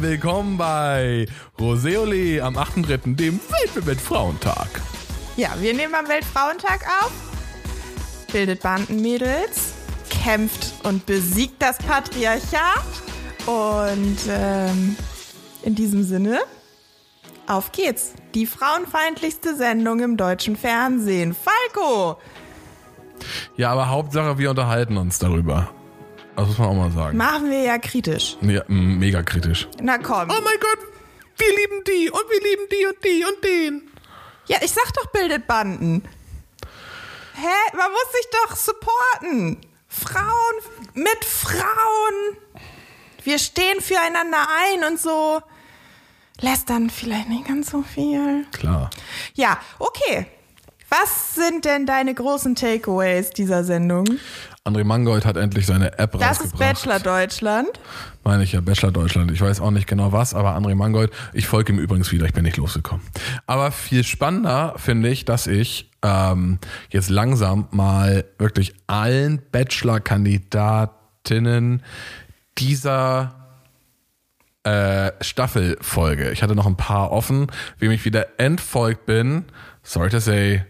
willkommen bei Roseole am 8.3., dem Weltfrauentag. Ja, wir nehmen am Weltfrauentag auf, bildet Bandenmädels, kämpft und besiegt das Patriarchat und ähm, in diesem Sinne, auf geht's. Die frauenfeindlichste Sendung im deutschen Fernsehen. Falco! Ja, aber Hauptsache, wir unterhalten uns darüber. Das muss man auch mal sagen. Machen wir ja kritisch. Ja, mega kritisch. Na komm. Oh mein Gott, wir lieben die und wir lieben die und die und den. Ja, ich sag doch, bildet Banden. Hä? Man muss sich doch supporten. Frauen mit Frauen. Wir stehen füreinander ein und so. Lästern vielleicht nicht ganz so viel. Klar. Ja, okay. Was sind denn deine großen Takeaways dieser Sendung? André Mangold hat endlich seine App Das ist rausgebracht. Bachelor Deutschland. Meine ich ja, Bachelor Deutschland. Ich weiß auch nicht genau was, aber André Mangold, ich folge ihm übrigens wieder, ich bin nicht losgekommen. Aber viel spannender finde ich, dass ich ähm, jetzt langsam mal wirklich allen Bachelor-Kandidatinnen dieser äh, Staffel folge. Ich hatte noch ein paar offen, wem ich wieder entfolgt bin. Sorry to say,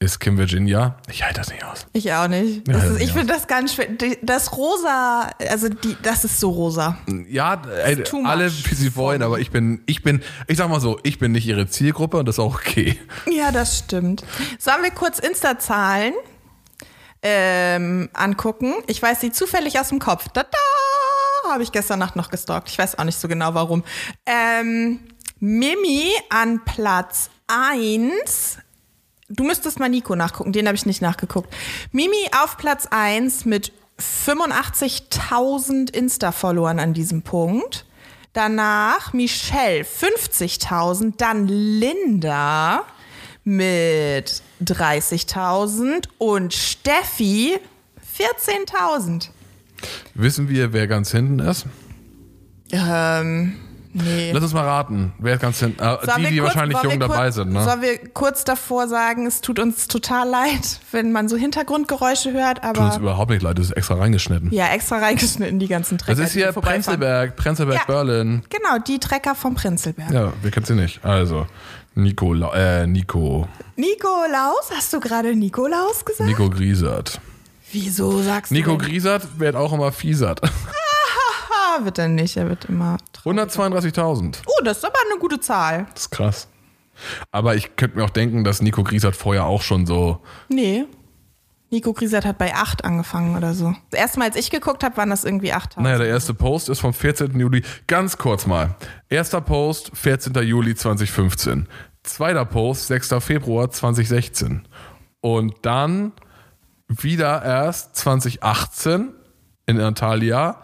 ist Kim Virginia. Ich halte das nicht aus. Ich auch nicht. Ist, ich ja. finde das ganz schwer. Das rosa, also die, das ist so rosa. Ja, ey, much alle wie sie wollen, aber ich bin, ich bin, ich sag mal so, ich bin nicht ihre Zielgruppe und das ist auch okay. Ja, das stimmt. Sollen wir kurz Insta-Zahlen ähm, angucken? Ich weiß sie zufällig aus dem Kopf. Da, da habe ich gestern Nacht noch gestalkt. Ich weiß auch nicht so genau warum. Ähm, Mimi an Platz 1. Du müsstest mal Nico nachgucken, den habe ich nicht nachgeguckt. Mimi auf Platz 1 mit 85.000 Insta-Followern an diesem Punkt. Danach Michelle 50.000, dann Linda mit 30.000 und Steffi 14.000. Wissen wir, wer ganz hinten ist? Ähm, nee. Lass uns mal raten, wer ist ganz hinten? Äh, die, die kurz- wahrscheinlich jung dabei sind, ne? Sollen wir kurz davor sagen, es tut uns total leid, wenn man so Hintergrundgeräusche hört, Tut uns aber überhaupt nicht leid, das ist extra reingeschnitten. ja, extra reingeschnitten die ganzen Trecker. das ist hier vorbeifahren. Prenzlberg, Prenzlberg, Ja. Berlin. Genau, die Trecker vom Prinzelberg. Ja, wir kennen sie nicht. Also, Nico, äh, Nico, Nikolaus, hast du gerade Nikolaus gesagt? Nico Griesert. Wieso sagst Nico du denn? Griesert wird auch immer Fiesert. Ah, wird er nicht, er wird immer. 132.000. Oh, das ist aber eine gute Zahl. Das ist krass. Aber ich könnte mir auch denken, dass Nico Griesert vorher auch schon so Nee. Nico Griesert hat bei 8 angefangen oder so. Das erste Mal, als ich geguckt habe, waren das irgendwie 8000. Naja, der erste Post ist vom 14. Juli. Ganz kurz mal. Erster Post, 14. Juli 2015. Zweiter Post, 6. Februar 2016. Und dann wieder erst 2018 in Antalya.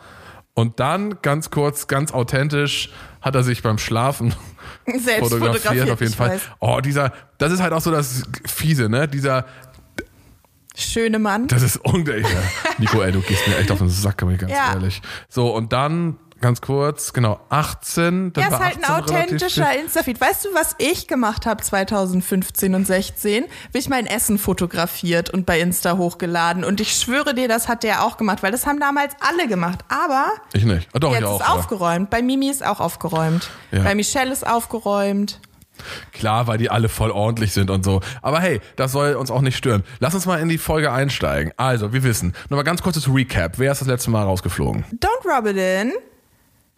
Und dann ganz kurz, ganz authentisch hat er sich beim Schlafen Selbst fotografiert, auf jeden Fall. weiß. Oh, dieser, das ist halt auch so das Fiese, ne? Dieser, Schöne Mann. das ist unglaublich. Nico, ey, du gehst mir echt auf den Sack, ganz Ja. ehrlich. So, und dann, ganz kurz, genau, 18. Dann Er ist halt ein 18 relativ authentischer. Insta-Feed. Weißt du, was ich gemacht habe 2015 und 16? Habe ich mein Essen fotografiert und bei Insta hochgeladen. Und ich schwöre dir, das hat der auch gemacht, weil das haben damals alle gemacht. Aber Ich nicht. Ah, doch, jetzt ich auch. ist aufgeräumt. Bei Mimi ist auch aufgeräumt. Ja. Bei Michelle ist aufgeräumt. Klar, weil die alle voll ordentlich sind und so. Aber hey, das soll uns auch nicht stören. Lass uns mal in die Folge einsteigen. Also, wir wissen. Nochmal ganz kurzes Recap. Wer ist das letzte Mal rausgeflogen? Don't rub it in.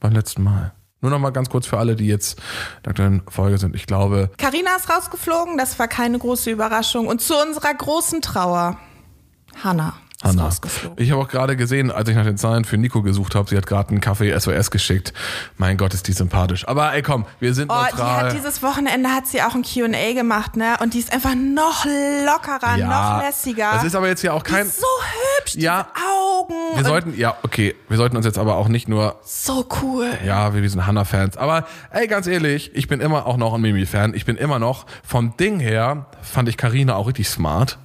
Beim letzten Mal. Nur nochmal ganz kurz für alle, die jetzt in der Folge sind. Ich glaube, Carina ist rausgeflogen, das war keine große Überraschung. Und zu unserer großen Trauer, Hannah Hanna. Ich habe auch gerade gesehen, als ich nach den Zahlen für Nico gesucht habe, sie hat gerade einen Kaffee SOS geschickt. Mein Gott, ist die sympathisch. Aber ey, komm, wir sind Oh, die neutral. hat dieses Wochenende hat sie auch ein Q&A gemacht, ne? Und die ist einfach noch lockerer, noch lässiger. Das ist aber jetzt ja auch die kein. ist so hübsch, Ja. Augen. Wir sollten, ja, okay, wir sollten uns jetzt aber auch nicht nur, so cool. ja, wir sind Hannah-Fans. Aber ey, ganz ehrlich, ich bin immer auch noch ein Mimi-Fan. Ich bin immer noch, vom Ding her, fand ich Karina auch richtig smart.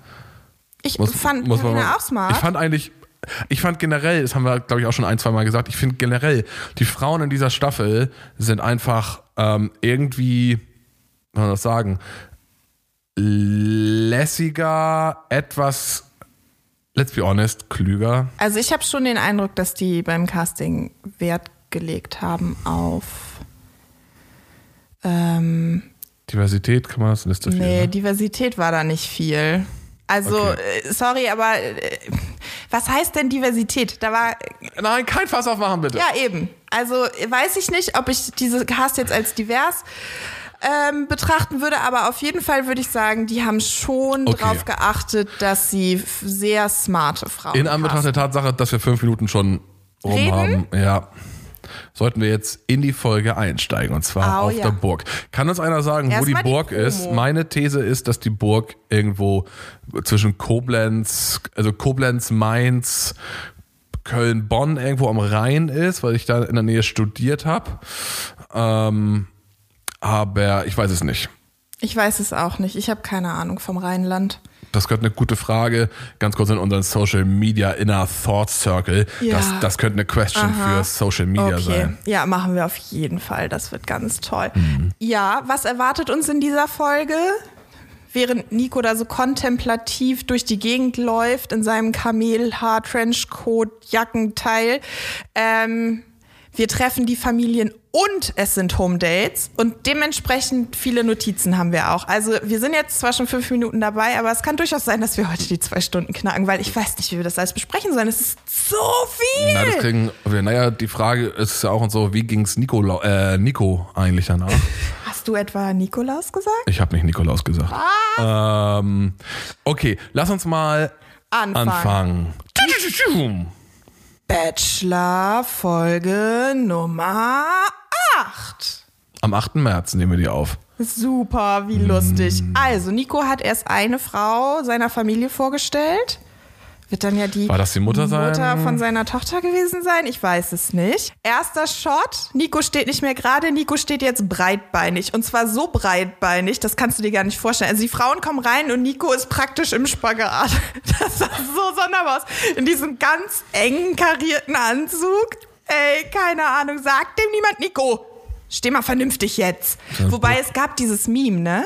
Ich Muss- fand muss man Carina mal- auch smart. Ich fand eigentlich, ich fand generell, das haben wir, glaube ich, auch schon ein, zwei Mal gesagt, ich finde generell, die Frauen in dieser Staffel sind einfach ähm, irgendwie, wie soll man das sagen, lässiger, etwas, let's be honest, klüger. also ich habe schon den Eindruck, dass die beim Casting Wert gelegt haben auf ähm, Diversität kann man das nicht so viel. Nee, ne? Diversität war da nicht viel. Also, Okay. äh, sorry, aber äh, was heißt denn Diversität? Da war, Nein, kein Fass aufmachen, bitte. ja eben. Also weiß ich nicht, ob ich diese Cast jetzt als divers ähm, betrachten würde, aber auf jeden Fall würde ich sagen, die haben schon Okay. darauf geachtet, dass sie sehr smarte Frauen In Anbetracht der. Tatsache, dass wir fünf Minuten schon rum Reden? haben, ja, sollten wir jetzt in die Folge einsteigen und zwar Au, auf ja. der Burg. Kann uns einer sagen, wo die die Burg Promo. ist? Meine These ist, dass die Burg irgendwo zwischen Koblenz, also Koblenz, Mainz, Köln, Bonn irgendwo am Rhein ist, weil ich da in der Nähe studiert habe. Ähm, aber ich weiß es nicht. Ich weiß es auch nicht. Ich habe keine Ahnung vom Rheinland. Das könnte eine gute Frage. Ganz kurz in unseren Social Media Inner Thought Circle. Ja. Das, das könnte eine Question für Social Media Okay, sein. ja, machen wir auf jeden Fall. Das wird ganz toll. Mhm. Ja, was erwartet uns in dieser Folge? Während Nico da so kontemplativ durch die Gegend läuft in seinem Kamelhaar-Trenchcoat-Jackenteil. Ähm, wir treffen die Familien und es sind Home Dates und dementsprechend viele Notizen haben wir auch. Also wir sind jetzt zwar schon fünf Minuten dabei, aber es kann durchaus sein, dass wir heute die zwei Stunden knacken, weil ich weiß nicht, wie wir das alles besprechen sollen. Es ist so viel. Na, das kriegen wir. Naja, die Frage ist ja auch und so, wie ging's Nico, lau- äh, Nico eigentlich danach? Hast du etwa Nikolaus gesagt? Ich habe nicht Nikolaus gesagt. Ähm, okay, lass uns mal Anfangen. anfangen. Bachelor Folge Nummer 8. Am 8. März nehmen wir die auf. Super, wie lustig. Also, Nico hat erst eine Frau seiner Familie vorgestellt. Wird dann ja die War das die Mutter sein? Mutter von seiner Tochter gewesen sein? Ich weiß es nicht. Erster Shot. Nico steht nicht mehr gerade. Nico steht jetzt breitbeinig. Und zwar so breitbeinig, das kannst du dir gar nicht vorstellen. Also die Frauen kommen rein und Nico ist praktisch im Spagat. Das sah so sonderbar aus. In diesem ganz engen, karierten Anzug. Ey, keine Ahnung. Sagt dem niemand, Nico. Steh mal vernünftig jetzt. Wobei es gab dieses Meme, ne?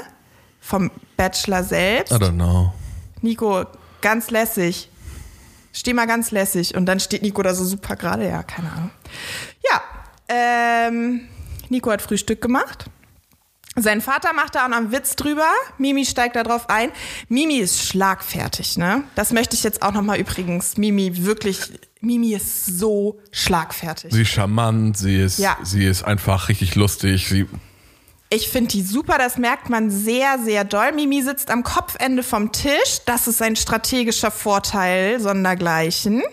Vom Bachelor selbst. I don't know. Nico, ganz lässig. Steh mal ganz lässig. Und dann steht Nico da so super gerade. Ja, keine Ahnung. Ja, ähm, Nico hat Frühstück gemacht. Sein Vater macht da auch noch einen Witz drüber. Mimi steigt da drauf ein. Mimi ist schlagfertig, ne? Das möchte ich jetzt auch noch mal übrigens. Mimi wirklich, Mimi ist so schlagfertig. Sie ist charmant, sie ist, Ja. sie ist einfach richtig lustig. Sie, Ich finde die super, das merkt man sehr, sehr doll. Mimi sitzt am Kopfende vom Tisch. Das ist ein strategischer Vorteil, sondergleichen.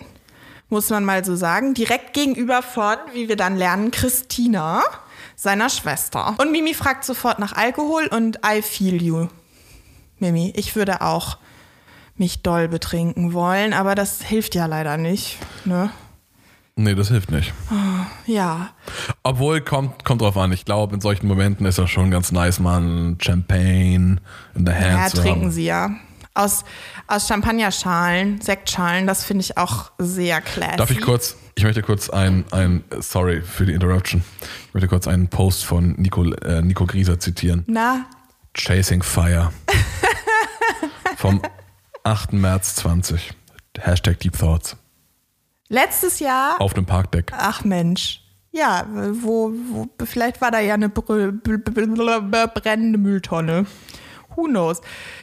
Muss man mal so sagen. Direkt gegenüber von, wie wir dann lernen, Christina, seiner Schwester. Und Mimi fragt sofort nach Alkohol und I feel you. Mimi, ich würde auch mich doll betrinken wollen, aber das hilft ja leider nicht. Ne? Nee, das hilft nicht. Ja. Obwohl, kommt, kommt drauf an. Ich glaube, in solchen Momenten ist das schon ganz nice, man Champagne in der Hand Ja, zu trinken haben. sie ja. Aus, aus Champagnerschalen, Sektschalen, das finde ich auch sehr classy. Darf ich kurz, ich möchte kurz ein, ein, sorry für die Interruption. Ich möchte kurz einen Post von Nico, äh, Nico Grieser zitieren. Na, Chasing Fire. Vom 8. März 20. Hashtag Deep Thoughts. Letztes Jahr, Auf dem Parkdeck. ach Mensch, ja, wo, wo, vielleicht war da ja eine brennende Mülltonne. Who knows?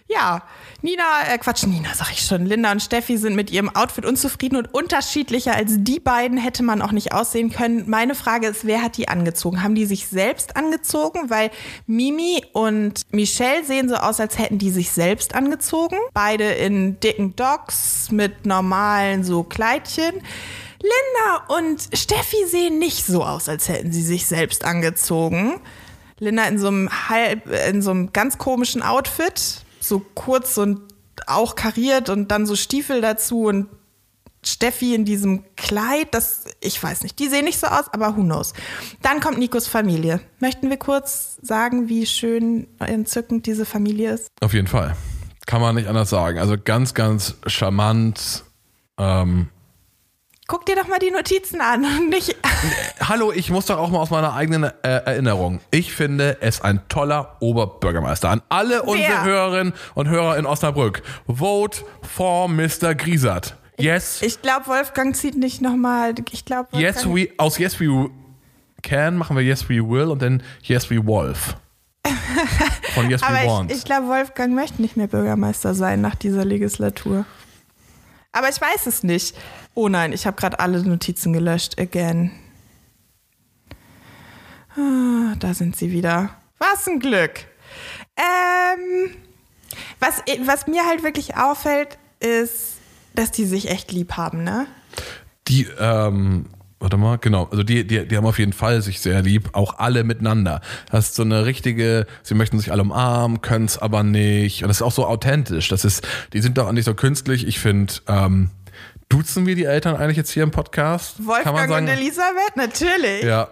Ja, Nina, äh Quatsch, Nina sag ich schon. Linda und Steffi sind mit ihrem Outfit unzufrieden und unterschiedlicher als die beiden hätte man auch nicht aussehen können. Meine Frage ist, wer hat die angezogen? Haben die sich selbst angezogen? Weil Mimi und Michelle sehen so aus, als hätten die sich selbst angezogen. Beide in dicken Docks mit normalen so Kleidchen. Linda und Steffi sehen nicht so aus, als hätten sie sich selbst angezogen. Linda in so einem halb, in so einem ganz komischen Outfit, so kurz und auch kariert und dann so Stiefel dazu und Steffi in diesem Kleid, das, ich weiß nicht, die sehen nicht so aus, aber who knows. Dann kommt Nikos Familie. Möchten wir kurz sagen, wie schön entzückend diese Familie ist? Auf jeden Fall. Kann man nicht anders sagen. Also ganz, ganz charmant. Ähm, Guck dir doch mal die Notizen an und nicht. hallo, ich muss doch auch mal aus meiner eigenen äh, Erinnerung. Ich finde es ein toller Oberbürgermeister. An alle unsere Hörerinnen und Hörer in Osnabrück. Vote for Mr. Griesert. Yes. Ich glaube, Wolfgang zieht nicht nochmal. Ich glaube, Yes, we, aus Yes We can, machen wir Yes We Will und dann Yes We Wolf. Von Yes We Aber Want. ich, ich glaube, Wolfgang möchte nicht mehr Bürgermeister sein nach dieser Legislatur. Aber ich weiß es nicht. Oh nein, ich habe gerade alle Notizen gelöscht. Again. Ah, da sind sie wieder. Was ein Glück. Ähm, was, was mir halt wirklich auffällt, ist, dass die sich echt lieb haben, ne? Die, ähm, warte mal, genau, also die, die, die haben auf jeden Fall sich sehr lieb, auch alle miteinander. Das ist so eine richtige, sie möchten sich alle umarmen, können es aber nicht. Und das ist auch so authentisch. Das ist, die sind doch auch nicht so künstlich. Ich finde, ähm, duzen wir die Eltern eigentlich jetzt hier im Podcast? Wolfgang sagen? und Elisabeth, natürlich. Ja.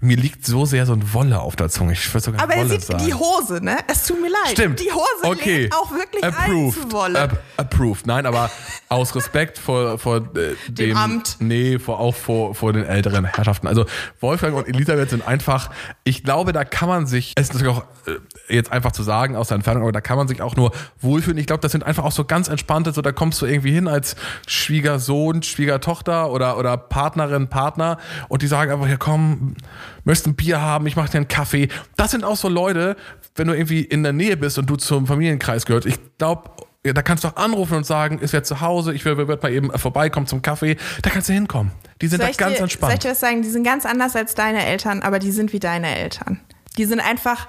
Mir liegt so sehr so ein Wolle auf der Zunge. Ich würde sogar Aber er Wolle sieht sagen. die Hose, ne? Es tut mir leid. Stimmt. Die Hose okay. auch wirklich ein approved. zu Wolle. App- approved. Nein, aber aus Respekt vor, vor äh, dem Amt. Nee, vor, auch vor, vor den älteren Herrschaften. Also Wolfgang und Elisabeth sind einfach, ich glaube, da kann man sich, es ist natürlich auch äh, jetzt einfach zu sagen aus der Entfernung, aber da kann man sich auch nur wohlfühlen. Ich glaube, das sind einfach auch so ganz entspannte, so da kommst du irgendwie hin als Schwiegersohn, Schwiegertochter oder, oder Partnerin, Partner und die sagen einfach, ja komm, möchtest ein Bier haben, ich mache dir einen Kaffee. Das sind auch so Leute, wenn du irgendwie in der Nähe bist und du zum Familienkreis gehört. Ich glaube, ja, da kannst du auch anrufen und sagen, ist wer zu Hause, ich würde mal eben vorbeikommen zum Kaffee. Da kannst du hinkommen. Die sind Soll da ganz dir, Soll ich entspannt. dir was sagen? Die sind ganz anders als deine Eltern, aber die sind wie deine Eltern. Die sind einfach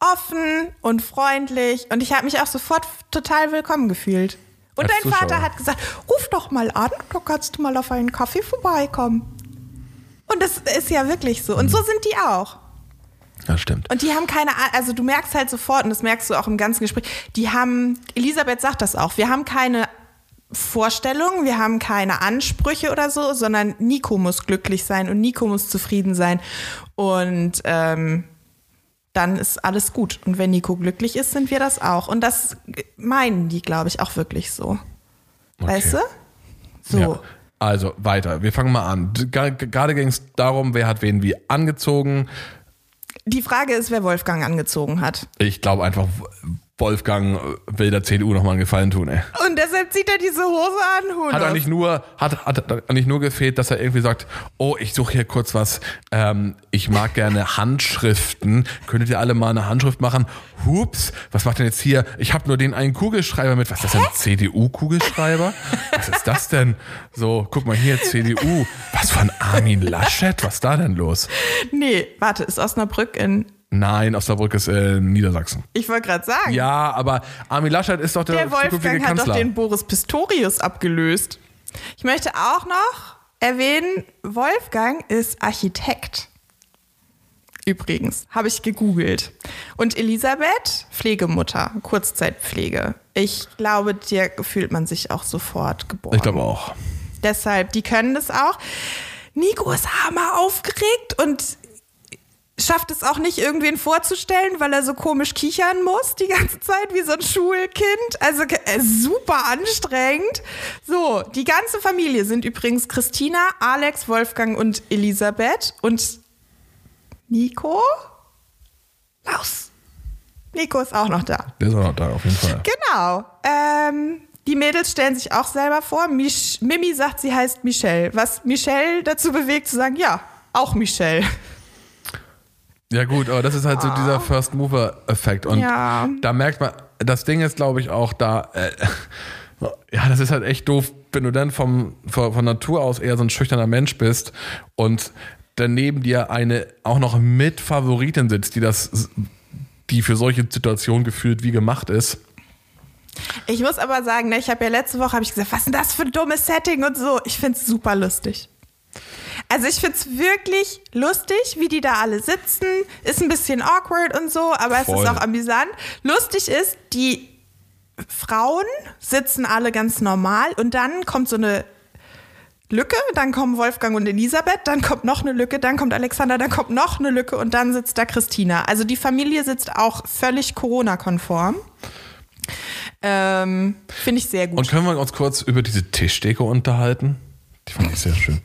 offen und freundlich und ich habe mich auch sofort total willkommen gefühlt. Und Als dein Vater Zuschauer. hat gesagt, ruf doch mal an, da kannst du mal auf einen Kaffee vorbeikommen. Und das ist ja wirklich so. Und so sind die auch. Ja, stimmt. Und die haben keine, A- also du merkst halt sofort, und das merkst du auch im ganzen Gespräch, die haben, Elisabeth sagt das auch, wir haben keine Vorstellungen, wir haben keine Ansprüche oder so, sondern Nico muss glücklich sein und Nico muss zufrieden sein. Und ähm, dann ist alles gut. Und wenn Nico glücklich ist, sind wir das auch. Und das meinen die, glaube ich, auch wirklich so. Weißt du? So. Ja. Also weiter, wir fangen mal an. Gerade ging es darum, wer hat wen wie angezogen. Die Frage ist, wer Wolfgang angezogen hat. Ich glaube einfach, Wolfgang will der CDU nochmal einen Gefallen tun. Ey. Und deshalb zieht er diese Hose an. Who Hat er nicht nur, hat, hat, hat nicht nur gefehlt, dass er irgendwie sagt, oh, ich suche hier kurz was, ähm, ich mag gerne Handschriften, könntet ihr alle mal eine Handschrift machen? Hups, was macht denn jetzt hier? Ich habe nur den einen Kugelschreiber mit, was ist das denn, CDU-Kugelschreiber? Was ist das denn? So, guck mal hier, CDU, was von Armin Laschet, was ist da denn los? Nee, warte, ist Osnabrück in. Nein, Osnabrück ist äh, Niedersachsen. Ich wollte gerade sagen. Ja, aber Armin Laschet ist doch der, der Wolfgang hat Kanzler. doch den Boris Pistorius abgelöst. Ich möchte auch noch erwähnen, Wolfgang ist Architekt. Übrigens, habe ich gegoogelt. Und Elisabeth, Pflegemutter, Kurzzeitpflege. Ich glaube, dir fühlt man sich auch sofort geboren. ich glaube auch. Deshalb, die können das auch. Nico ist hammer aufgeregt und schafft es auch nicht, irgendwen vorzustellen, weil er so komisch kichern muss die ganze Zeit wie so ein Schulkind. Also äh, super anstrengend. So, die ganze Familie sind übrigens Christina, Alex, Wolfgang und Elisabeth und Nico? Laus. Nico ist auch noch da. Der ist auch noch da, auf jeden Fall. Genau. Ähm, die Mädels stellen sich auch selber vor. Mich, Mimi sagt, sie heißt Michelle. Was Michelle dazu bewegt, zu sagen, ja, auch Michelle. Ja gut, aber das ist halt so dieser First Mover Effekt und Ja. da merkt man, das Ding ist glaube ich auch da, äh, ja, das ist halt echt doof, wenn du dann vom, von, von Natur aus eher so ein schüchterner Mensch bist und daneben dir eine auch noch mit Favoritin sitzt, die das, die für solche Situationen gefühlt wie gemacht ist. Ich muss aber sagen, ne, ich habe ja letzte Woche hab ich gesagt, was ist denn das für ein dummes Setting und so. Ich finde es super lustig. Also ich finde es wirklich lustig, wie die da alle sitzen. Ist ein bisschen awkward und so, aber es Voll. ist auch amüsant. Lustig ist, die Frauen sitzen alle ganz normal und dann kommt so eine Lücke, dann kommen Wolfgang und Elisabeth, dann kommt noch eine Lücke, dann kommt Alexander, dann kommt noch eine Lücke und dann sitzt da Christina. Also die Familie sitzt auch völlig Corona-konform. Ähm, Finde ich sehr gut. Und können wir uns kurz über diese Tischdeko unterhalten? Die fand ich sehr schön.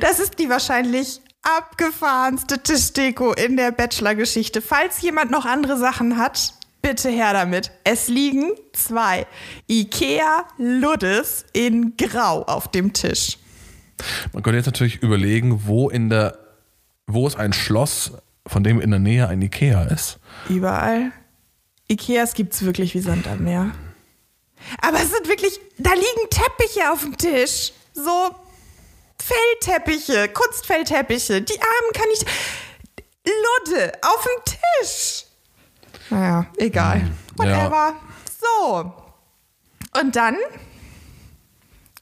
Das ist die wahrscheinlich abgefahrenste Tischdeko in der Bachelor-Geschichte. Falls jemand noch andere Sachen hat, bitte her damit. Es liegen zwei Ikea Luddes in Grau auf dem Tisch. Man könnte jetzt natürlich überlegen, wo in der wo ist ein Schloss, von dem in der Nähe ein Ikea ist? Überall. Ikeas gibt's wirklich wie Sand am Meer. Aber es sind wirklich, da liegen Teppiche auf dem Tisch. So Fellteppiche, Kunstfellteppiche. Die Armen kann ich. Ludde auf dem Tisch. Naja, egal. Whatever. So. Und dann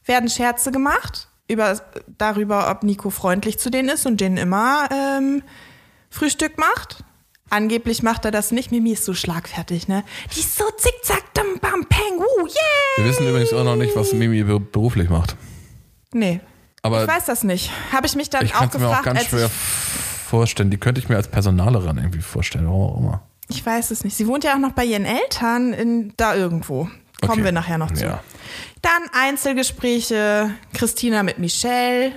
werden Scherze gemacht über, darüber, ob Nico freundlich zu denen ist und denen immer ähm, Frühstück macht. Angeblich macht er das nicht. Mimi ist so schlagfertig, ne? Die ist so zickzack, dam, bam, peng, woo, yeah! Wir wissen übrigens auch noch nicht, was Mimi be- beruflich macht. Nee, Aber ich weiß das nicht. Habe ich mich dann ich auch kann es mir gefragt, auch ganz schwer ich, vorstellen. Die könnte ich mir als Personalerin irgendwie vorstellen. Warum auch immer. ich weiß es nicht. Sie wohnt ja auch noch bei ihren Eltern in, da irgendwo. Kommen Okay. wir nachher noch zu. Ja. Dann Einzelgespräche. Christina mit Michelle.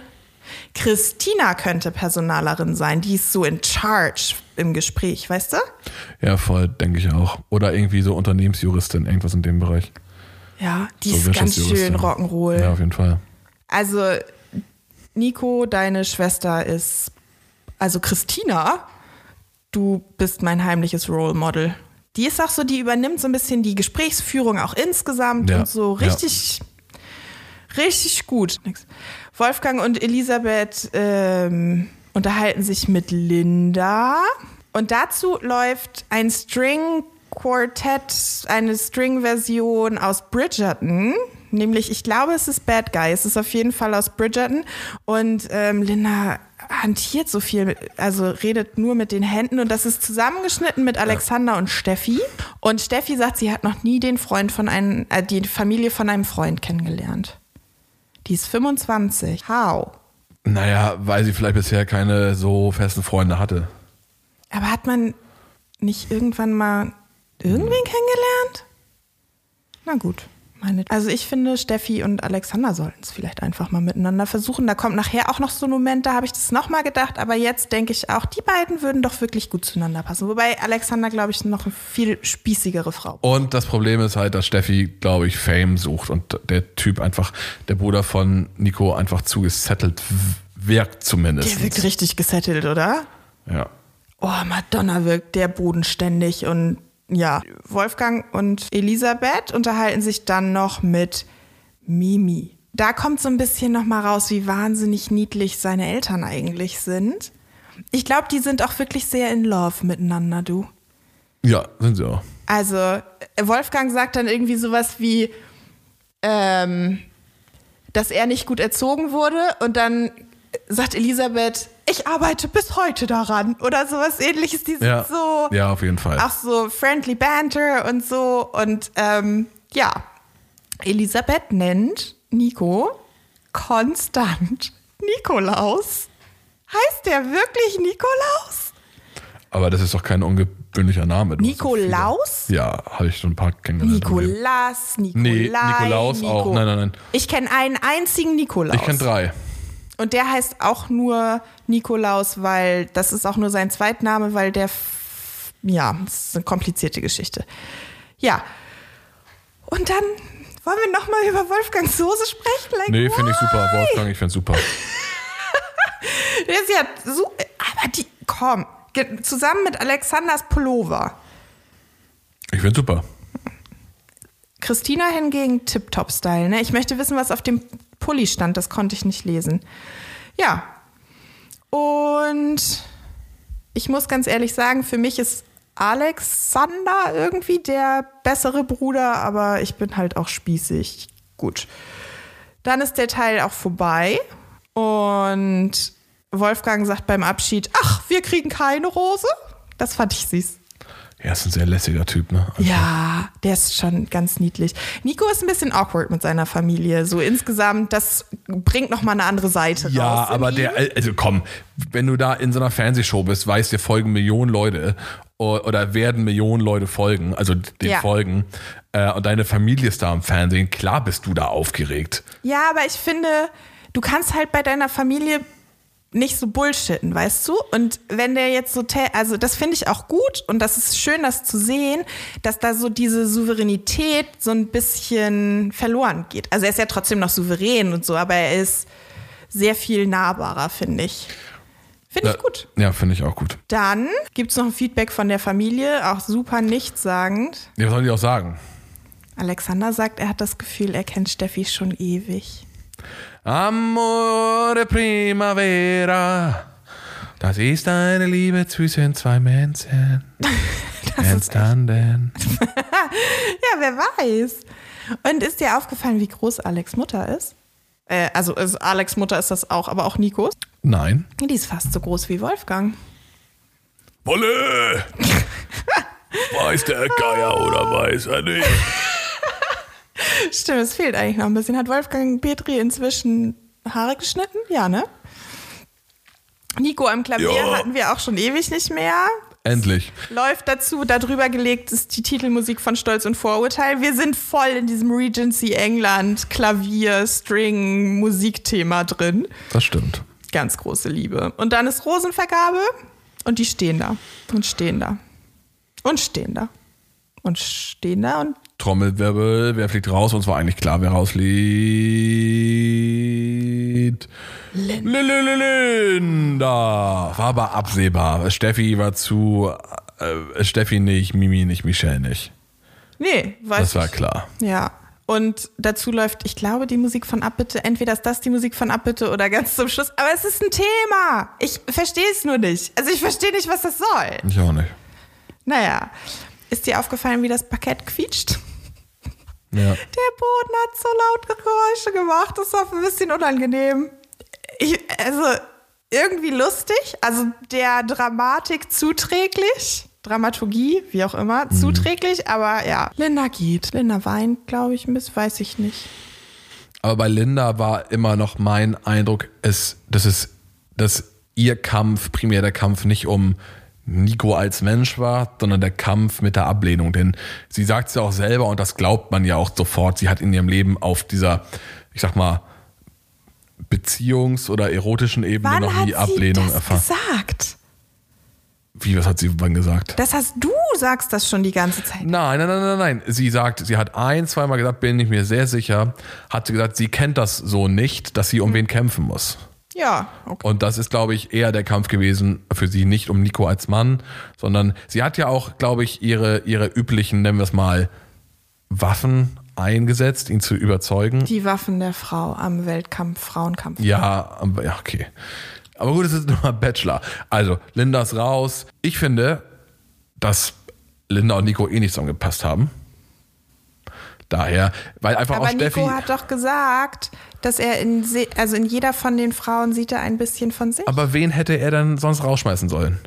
Christina könnte Personalerin sein. Die ist so in charge im Gespräch, weißt du? Ja, voll, denke ich auch. Oder irgendwie so Unternehmensjuristin, irgendwas in dem Bereich. Ja, die So ist ganz schön Rock'n'Roll. Ja, auf jeden Fall. Also, Nico, deine Schwester ist, also Christina, du bist mein heimliches Role Model. Die ist auch so, die übernimmt so ein bisschen die Gesprächsführung auch insgesamt Ja, und so ja. richtig, richtig gut. Wolfgang und Elisabeth ähm, unterhalten sich mit Linda und dazu läuft ein String Quartett, eine String-Version aus Bridgerton. Nämlich, ich glaube, es ist Bad Guy. Es ist auf jeden Fall aus Bridgerton. Und ähm, Linda hantiert so viel, also redet nur mit den Händen. Und das ist zusammengeschnitten mit Alexander und Steffi. Und Steffi sagt, sie hat noch nie den Freund von einem, äh, die Familie von einem Freund kennengelernt. Die ist 25. How? Naja, weil sie vielleicht bisher keine so festen Freunde hatte. Aber hat man nicht irgendwann mal irgendwen kennengelernt? Na gut. Meine, also ich finde, Steffi und Alexander sollten es vielleicht einfach mal miteinander versuchen. Da kommt nachher auch noch so ein Moment, da habe ich das nochmal gedacht, aber jetzt denke ich auch, die beiden würden doch wirklich gut zueinander passen. Wobei Alexander, glaube ich, noch eine viel spießigere Frau. Und das Problem ist halt, dass Steffi, glaube ich, Fame sucht und der Typ einfach, der Bruder von Nico, einfach zu gesettelt wirkt zumindest. Der wirkt richtig gesettelt, oder? Ja. Oh, Madonna wirkt der bodenständig und ja, Wolfgang und Elisabeth unterhalten sich dann noch mit Mimi. Da kommt so ein bisschen noch mal raus, wie wahnsinnig niedlich seine Eltern eigentlich sind. Ich glaube, die sind auch wirklich sehr in Love miteinander, du. Ja, sind sie auch. Also, Wolfgang sagt dann irgendwie sowas wie, ähm, dass er nicht gut erzogen wurde und dann sagt Elisabeth, ich arbeite bis heute daran oder sowas ähnliches. Die sind Ja. so, Ja, auf jeden Fall. auch so friendly banter und so und ähm, ja, Elisabeth nennt Nico konstant Nikolaus. Heißt der wirklich Nikolaus? Aber das ist doch kein ungewöhnlicher Name. Du. Nikolaus? Ja, habe ich schon ein paar kennengelernt. Nikolas, Nikolai, Nee, Nikolaus Nico. auch. Nein, nein, nein. Ich kenne einen einzigen Nikolaus. Ich kenne drei. Und der heißt auch nur Nikolaus, weil das ist auch nur sein Zweitname, weil der, ja, das ist eine komplizierte Geschichte. Ja. Und dann wollen wir nochmal über Wolfgang Soße sprechen? Like, Nee, finde ich super. Wolfgang, ich finde super. Der ist ja so, aber die, komm, zusammen mit Alexanders Pullover. Ich finde super. Christina hingegen Tip-Top-Style. Ne? Ich möchte wissen, was auf dem Pulli stand. Das konnte ich nicht lesen. Ja. Und ich muss ganz ehrlich sagen, für mich ist Alexander irgendwie der bessere Bruder, aber ich bin halt auch spießig. Gut. Dann ist der Teil auch vorbei und Wolfgang sagt beim Abschied, ach, wir kriegen keine Rose. Das fand ich süß. Er ist ein sehr lässiger Typ, ne? Also, Ja, der ist schon ganz niedlich. Nico ist ein bisschen awkward mit seiner Familie. So insgesamt, das bringt noch mal eine andere Seite Ja, raus. in aber der, also komm, wenn du da in so einer Fernsehshow bist, weißt dir folgen Millionen Leute oder werden Millionen Leute folgen, also den Ja. folgen, äh, und deine Familie ist da im Fernsehen, klar bist du da aufgeregt. Ja, aber ich finde, du kannst halt bei deiner Familie nicht so bullshitten, weißt du? Und wenn der jetzt so, also das finde ich auch gut und das ist schön, das zu sehen, dass da so diese Souveränität so ein bisschen verloren geht. Also er ist ja trotzdem noch souverän und so, aber er ist sehr viel nahbarer, finde ich. Finde ich Ja, gut. Ja, finde ich auch gut. Dann gibt es noch ein Feedback von der Familie, auch super nichtssagend. Ja, was soll ich auch sagen? Alexander sagt, er hat das Gefühl, er kennt Steffi schon ewig. Amore Primavera. Das ist eine Liebe zwischen zwei Menschen. Entstanden. Ja, wer weiß. Und ist dir aufgefallen, wie groß Alex Mutter ist? Äh, also ist Alex Mutter ist das auch, aber auch Nikos. Nein. Die ist fast so groß wie Wolfgang. Wolle! weiß der Geier oder weiß er nicht? Stimmt, es fehlt eigentlich noch ein bisschen. Hat Wolfgang Petri inzwischen Haare geschnitten? Ja, ne? Nico am Klavier Ja. hatten wir auch schon ewig nicht mehr. Endlich. Läuft dazu, darüber gelegt ist die Titelmusik von Stolz und Vorurteil. Wir sind voll in diesem Regency England Klavier, String, Musikthema drin. Das stimmt. Ganz große Liebe. Und dann ist Rosenvergabe und die stehen da und stehen da und stehen da und stehen da und Trommelwirbel, wer fliegt raus? Und zwar eigentlich klar, wer rausfliegt. Linda. War aber absehbar. Steffi war zu. Äh, Steffi nicht, Mimi nicht, Michelle nicht. nee, weiß Das war ich. klar. Ja. Und dazu läuft, ich glaube, die Musik von Abbitte. Entweder ist das die Musik von Abbitte oder ganz zum Schluss. Aber es ist ein Thema. Ich verstehe es nur nicht. Also ich verstehe nicht, was das soll. Ich auch nicht. Naja. Ist dir aufgefallen, wie das Parkett quietscht? Ja. Der Boden hat so laut Geräusche gemacht. Das war ein bisschen unangenehm. Ich, also irgendwie lustig, also der Dramatik zuträglich. Dramaturgie, wie auch immer, Mhm. zuträglich, aber ja. Linda geht. Linda weint, glaube ich, ein bisschen, weiß ich nicht. Aber bei Linda war immer noch mein Eindruck, es, dass es, dass ihr Kampf, primär der Kampf nicht um Nico als Mensch war, sondern der Kampf mit der Ablehnung. Denn sie sagt es ja auch selber und das glaubt man ja auch sofort. Sie hat in ihrem Leben auf dieser, ich sag mal, Beziehungs- oder erotischen Ebene Wann noch nie Ablehnung das erfahren. gesagt? Wie, was hat sie wann gesagt? Das hast du sagst das schon die ganze Zeit. Nein, nein, nein, nein, nein. Sie sagt, sie hat ein, zweimal gesagt, bin ich mir sehr sicher, hat sie gesagt, sie kennt das so nicht, dass sie um wen kämpfen muss. Ja, okay. Und das ist, glaube ich, eher der Kampf gewesen für sie, nicht um Nico als Mann, sondern sie hat ja auch, glaube ich, ihre, ihre üblichen, nennen wir es mal, Waffen eingesetzt, ihn zu überzeugen. Die Waffen der Frau am Weltkampf, Frauenkampf. Ja, ja, okay. Aber gut, es ist nur mal Bachelor. Also, Linda ist raus. Ich finde, dass Linda und Nico eh nicht zusammengepasst haben. Daher, weil einfach Aber auch Steffi. Nico hat doch gesagt, dass er in, se- also in jeder von den Frauen sieht er ein bisschen von sich. aber wen hätte er dann sonst rausschmeißen sollen?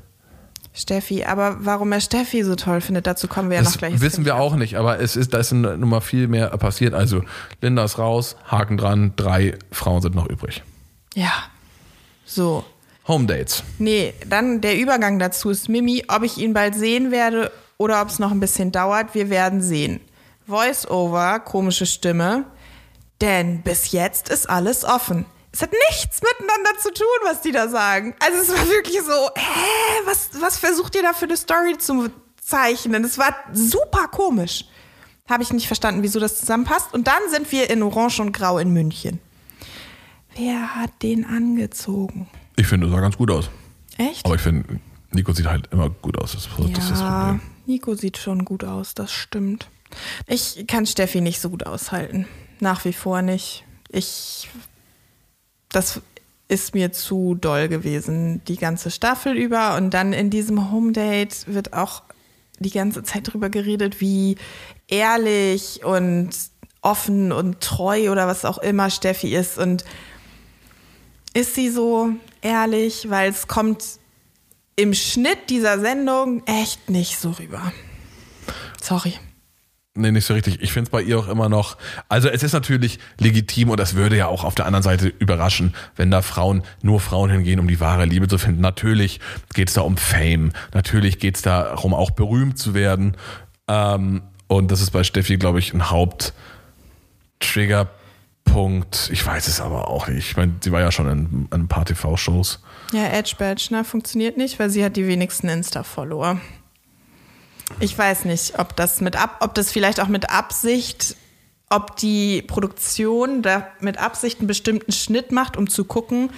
Steffi, aber warum er Steffi so toll findet, dazu kommen wir ja Das noch gleich. wissen wir auch nicht, aber es ist, da ist nun mal viel mehr passiert. Also, Linda ist raus, Haken dran, drei Frauen sind noch übrig. Ja. So. Home Dates. Nee, dann der Übergang dazu ist Mimi, ob ich ihn bald sehen werde oder ob es noch ein bisschen dauert, wir werden sehen. Voice-over, komische Stimme, denn bis jetzt ist alles offen. Es hat nichts miteinander zu tun, was die da sagen. Also es war wirklich so, hä, was, was versucht ihr da für eine Story zu zeichnen? Es war super komisch. Habe ich nicht verstanden, wieso das zusammenpasst. Und dann sind wir in Orange und Grau in München. Wer hat den angezogen? Ich finde, das sah ganz gut aus. Echt? Aber ich finde, Nico sieht halt immer gut aus. Das, das ist das Problem. Nico sieht schon gut aus, das stimmt. Ich kann Steffi nicht so gut aushalten. Nach wie vor nicht. Ich. Das ist mir zu doll gewesen, die ganze Staffel über. Und dann in diesem Home Date wird auch die ganze Zeit drüber geredet, wie ehrlich und offen und treu oder was auch immer Steffi ist. Und ist sie so ehrlich, weil es kommt im Schnitt dieser Sendung echt nicht so rüber. Sorry. Nee, nicht so richtig. Ich finde es bei ihr auch immer noch. Also es ist natürlich legitim und das würde ja auch auf der anderen Seite überraschen, wenn da Frauen, nur Frauen hingehen, um die wahre Liebe zu finden. Natürlich geht es da um Fame. Natürlich geht es darum, auch berühmt zu werden. Ähm, und das ist bei Steffi, glaube ich, ein Haupt-Triggerpunkt. Ich weiß es aber auch nicht. Ich meine, sie war ja schon in, in ein paar TV-Shows. Ja, Edge Badge, ne, funktioniert nicht, weil sie hat die wenigsten Insta-Follower. Ich weiß nicht, ob das mit ab, ob das vielleicht auch mit Absicht ob die Produktion da mit Absicht einen bestimmten Schnitt macht, um zu gucken,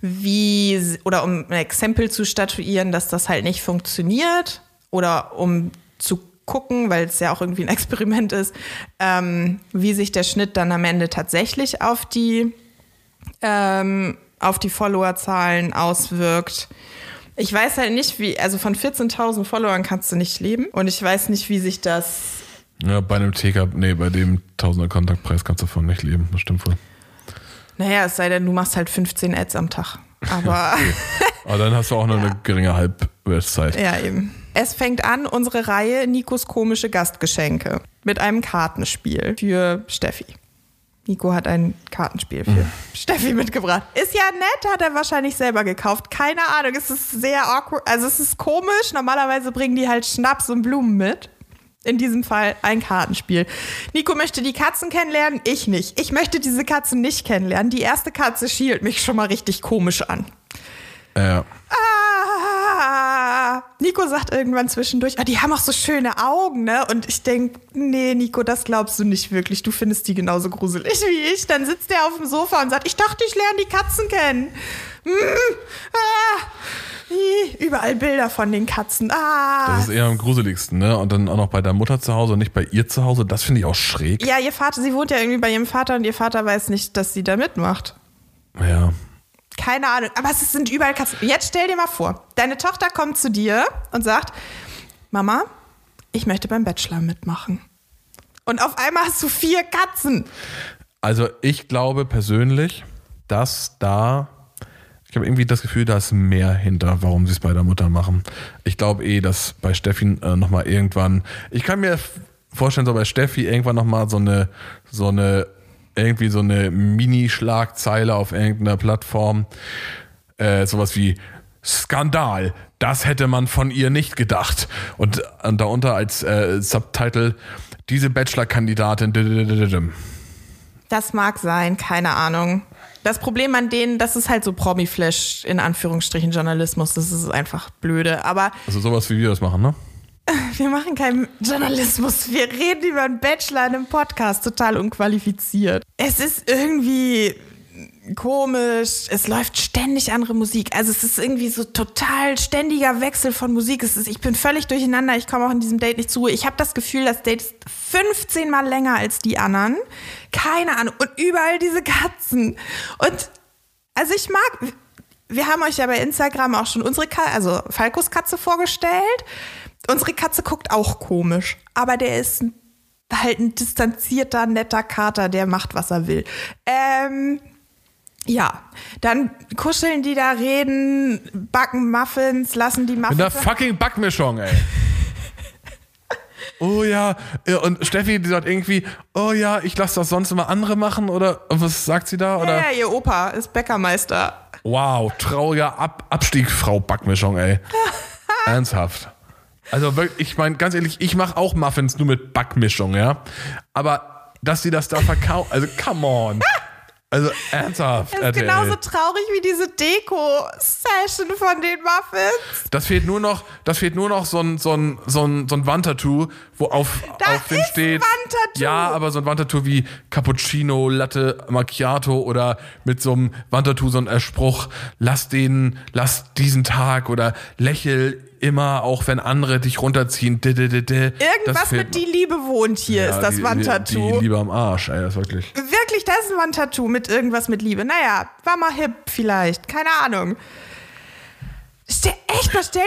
wie oder um ein Exempel zu statuieren, dass das halt nicht funktioniert oder um zu gucken, weil es ja auch irgendwie ein Experiment ist, ähm, wie sich der Schnitt dann am Ende tatsächlich auf die ähm, auf die Followerzahlen auswirkt. Ich weiß halt nicht, wie, also von 14.000 Followern kannst du nicht leben und ich weiß nicht, wie sich das. Ja, bei einem TK, nee, bei dem Tausender Kontaktpreis kannst du davon nicht leben, das stimmt wohl. Naja, es sei denn, du machst halt 15 Ads am Tag. Aber. Aber dann hast du auch noch ja. eine geringe Halbwertszeit. Ja, eben. Es fängt an, unsere Reihe Nikos komische Gastgeschenke mit einem Kartenspiel für Steffi. Nico hat ein Kartenspiel für mhm. Steffi mitgebracht. Ist ja nett, hat er wahrscheinlich selber gekauft. Keine Ahnung, es ist sehr awkward. Also es ist komisch. Normalerweise bringen die halt Schnaps und Blumen mit. In diesem Fall ein Kartenspiel. Nico möchte die Katzen kennenlernen, ich nicht. Ich möchte diese Katzen nicht kennenlernen. Die erste Katze schielt mich schon mal richtig komisch an. Ja. Ah, Nico sagt irgendwann zwischendurch, ah, die haben auch so schöne Augen, ne? Und ich denke, nee, Nico, das glaubst du nicht wirklich. Du findest die genauso gruselig wie ich. Dann sitzt er auf dem Sofa und sagt, ich dachte, ich lerne die Katzen kennen. Mm, ah, überall Bilder von den Katzen. Ah. Das ist eher am gruseligsten, ne? Und dann auch noch bei der Mutter zu Hause und nicht bei ihr zu Hause. Das finde ich auch schräg. Ja, ihr Vater, sie wohnt ja irgendwie bei ihrem Vater und ihr Vater weiß nicht, dass sie da mitmacht. Ja. Keine Ahnung, aber es sind überall Katzen. Jetzt stell dir mal vor, deine Tochter kommt zu dir und sagt, Mama, ich möchte beim Bachelor mitmachen. Und auf einmal hast du vier Katzen. Also ich glaube persönlich, dass da, ich habe irgendwie das Gefühl, da ist mehr hinter, warum sie es bei der Mutter machen. Ich glaube eh, dass bei Steffi äh, nochmal irgendwann, ich kann mir vorstellen, so bei Steffi irgendwann nochmal so eine, so eine irgendwie so eine Mini-Schlagzeile auf irgendeiner Plattform. Äh, sowas wie Skandal. Das hätte man von ihr nicht gedacht. Und, und darunter als äh, Subtitle diese Bachelor-Kandidatin. Das mag sein, keine Ahnung. Das Problem an denen, das ist halt so Promi-Flash in Anführungsstrichen Journalismus. Das ist einfach blöde. Aber also sowas wie wir das machen, ne? Wir machen keinen Journalismus. Wir reden über einen Bachelor in einem Podcast, total unqualifiziert. Es ist irgendwie komisch. Es läuft ständig andere Musik. Also es ist irgendwie so total ständiger Wechsel von Musik. Ist, ich bin völlig durcheinander. Ich komme auch in diesem Date nicht Ruhe. Ich habe das Gefühl, das Date ist 15 Mal länger als die anderen. Keine Ahnung. Und überall diese Katzen. Und also ich mag. Wir haben euch ja bei Instagram auch schon unsere, Ka also Falkos Katze vorgestellt. Unsere Katze guckt auch komisch, aber der ist halt ein distanzierter, netter Kater, der macht, was er will. Ähm, ja, dann kuscheln die da, reden, backen Muffins, lassen die Muffins. Mit einer fucking Backmischung, ey. oh ja, und Steffi, die sagt irgendwie, oh ja, ich lasse das sonst immer andere machen oder was sagt sie da? Oder? Ja, ja ihr Opa ist Bäckermeister. Wow, trauriger Ab Abstieg, Frau Backmischung, ey. Ernsthaft. Also ich meine, ganz ehrlich, ich mache auch Muffins nur mit Backmischung, ja. Aber dass sie das da verkaufen, also come on. Also ernsthaft. Das ist RTL. genauso traurig wie diese Deko-Session von den Muffins. Das fehlt nur noch, das fehlt nur noch so ein, so ein, so ein, so ein Wandtattoo, wo auf, da auf dem steht. Wandtattoo. Ja, aber so ein Wandtattoo wie Cappuccino, Latte Macchiato oder mit so einem Wandtattoo so ein Spruch, lass den, lass diesen Tag oder lächel immer, auch wenn andere dich runterziehen. Irgendwas mit die Liebe wohnt hier, ja, ist das Wandtattoo. Die, die Liebe am Arsch, ey, das wirklich. Wirklich, das ist ein Wandtattoo mit irgendwas mit Liebe. Naja, war mal hip vielleicht, keine Ahnung. Stell, echt mal, stell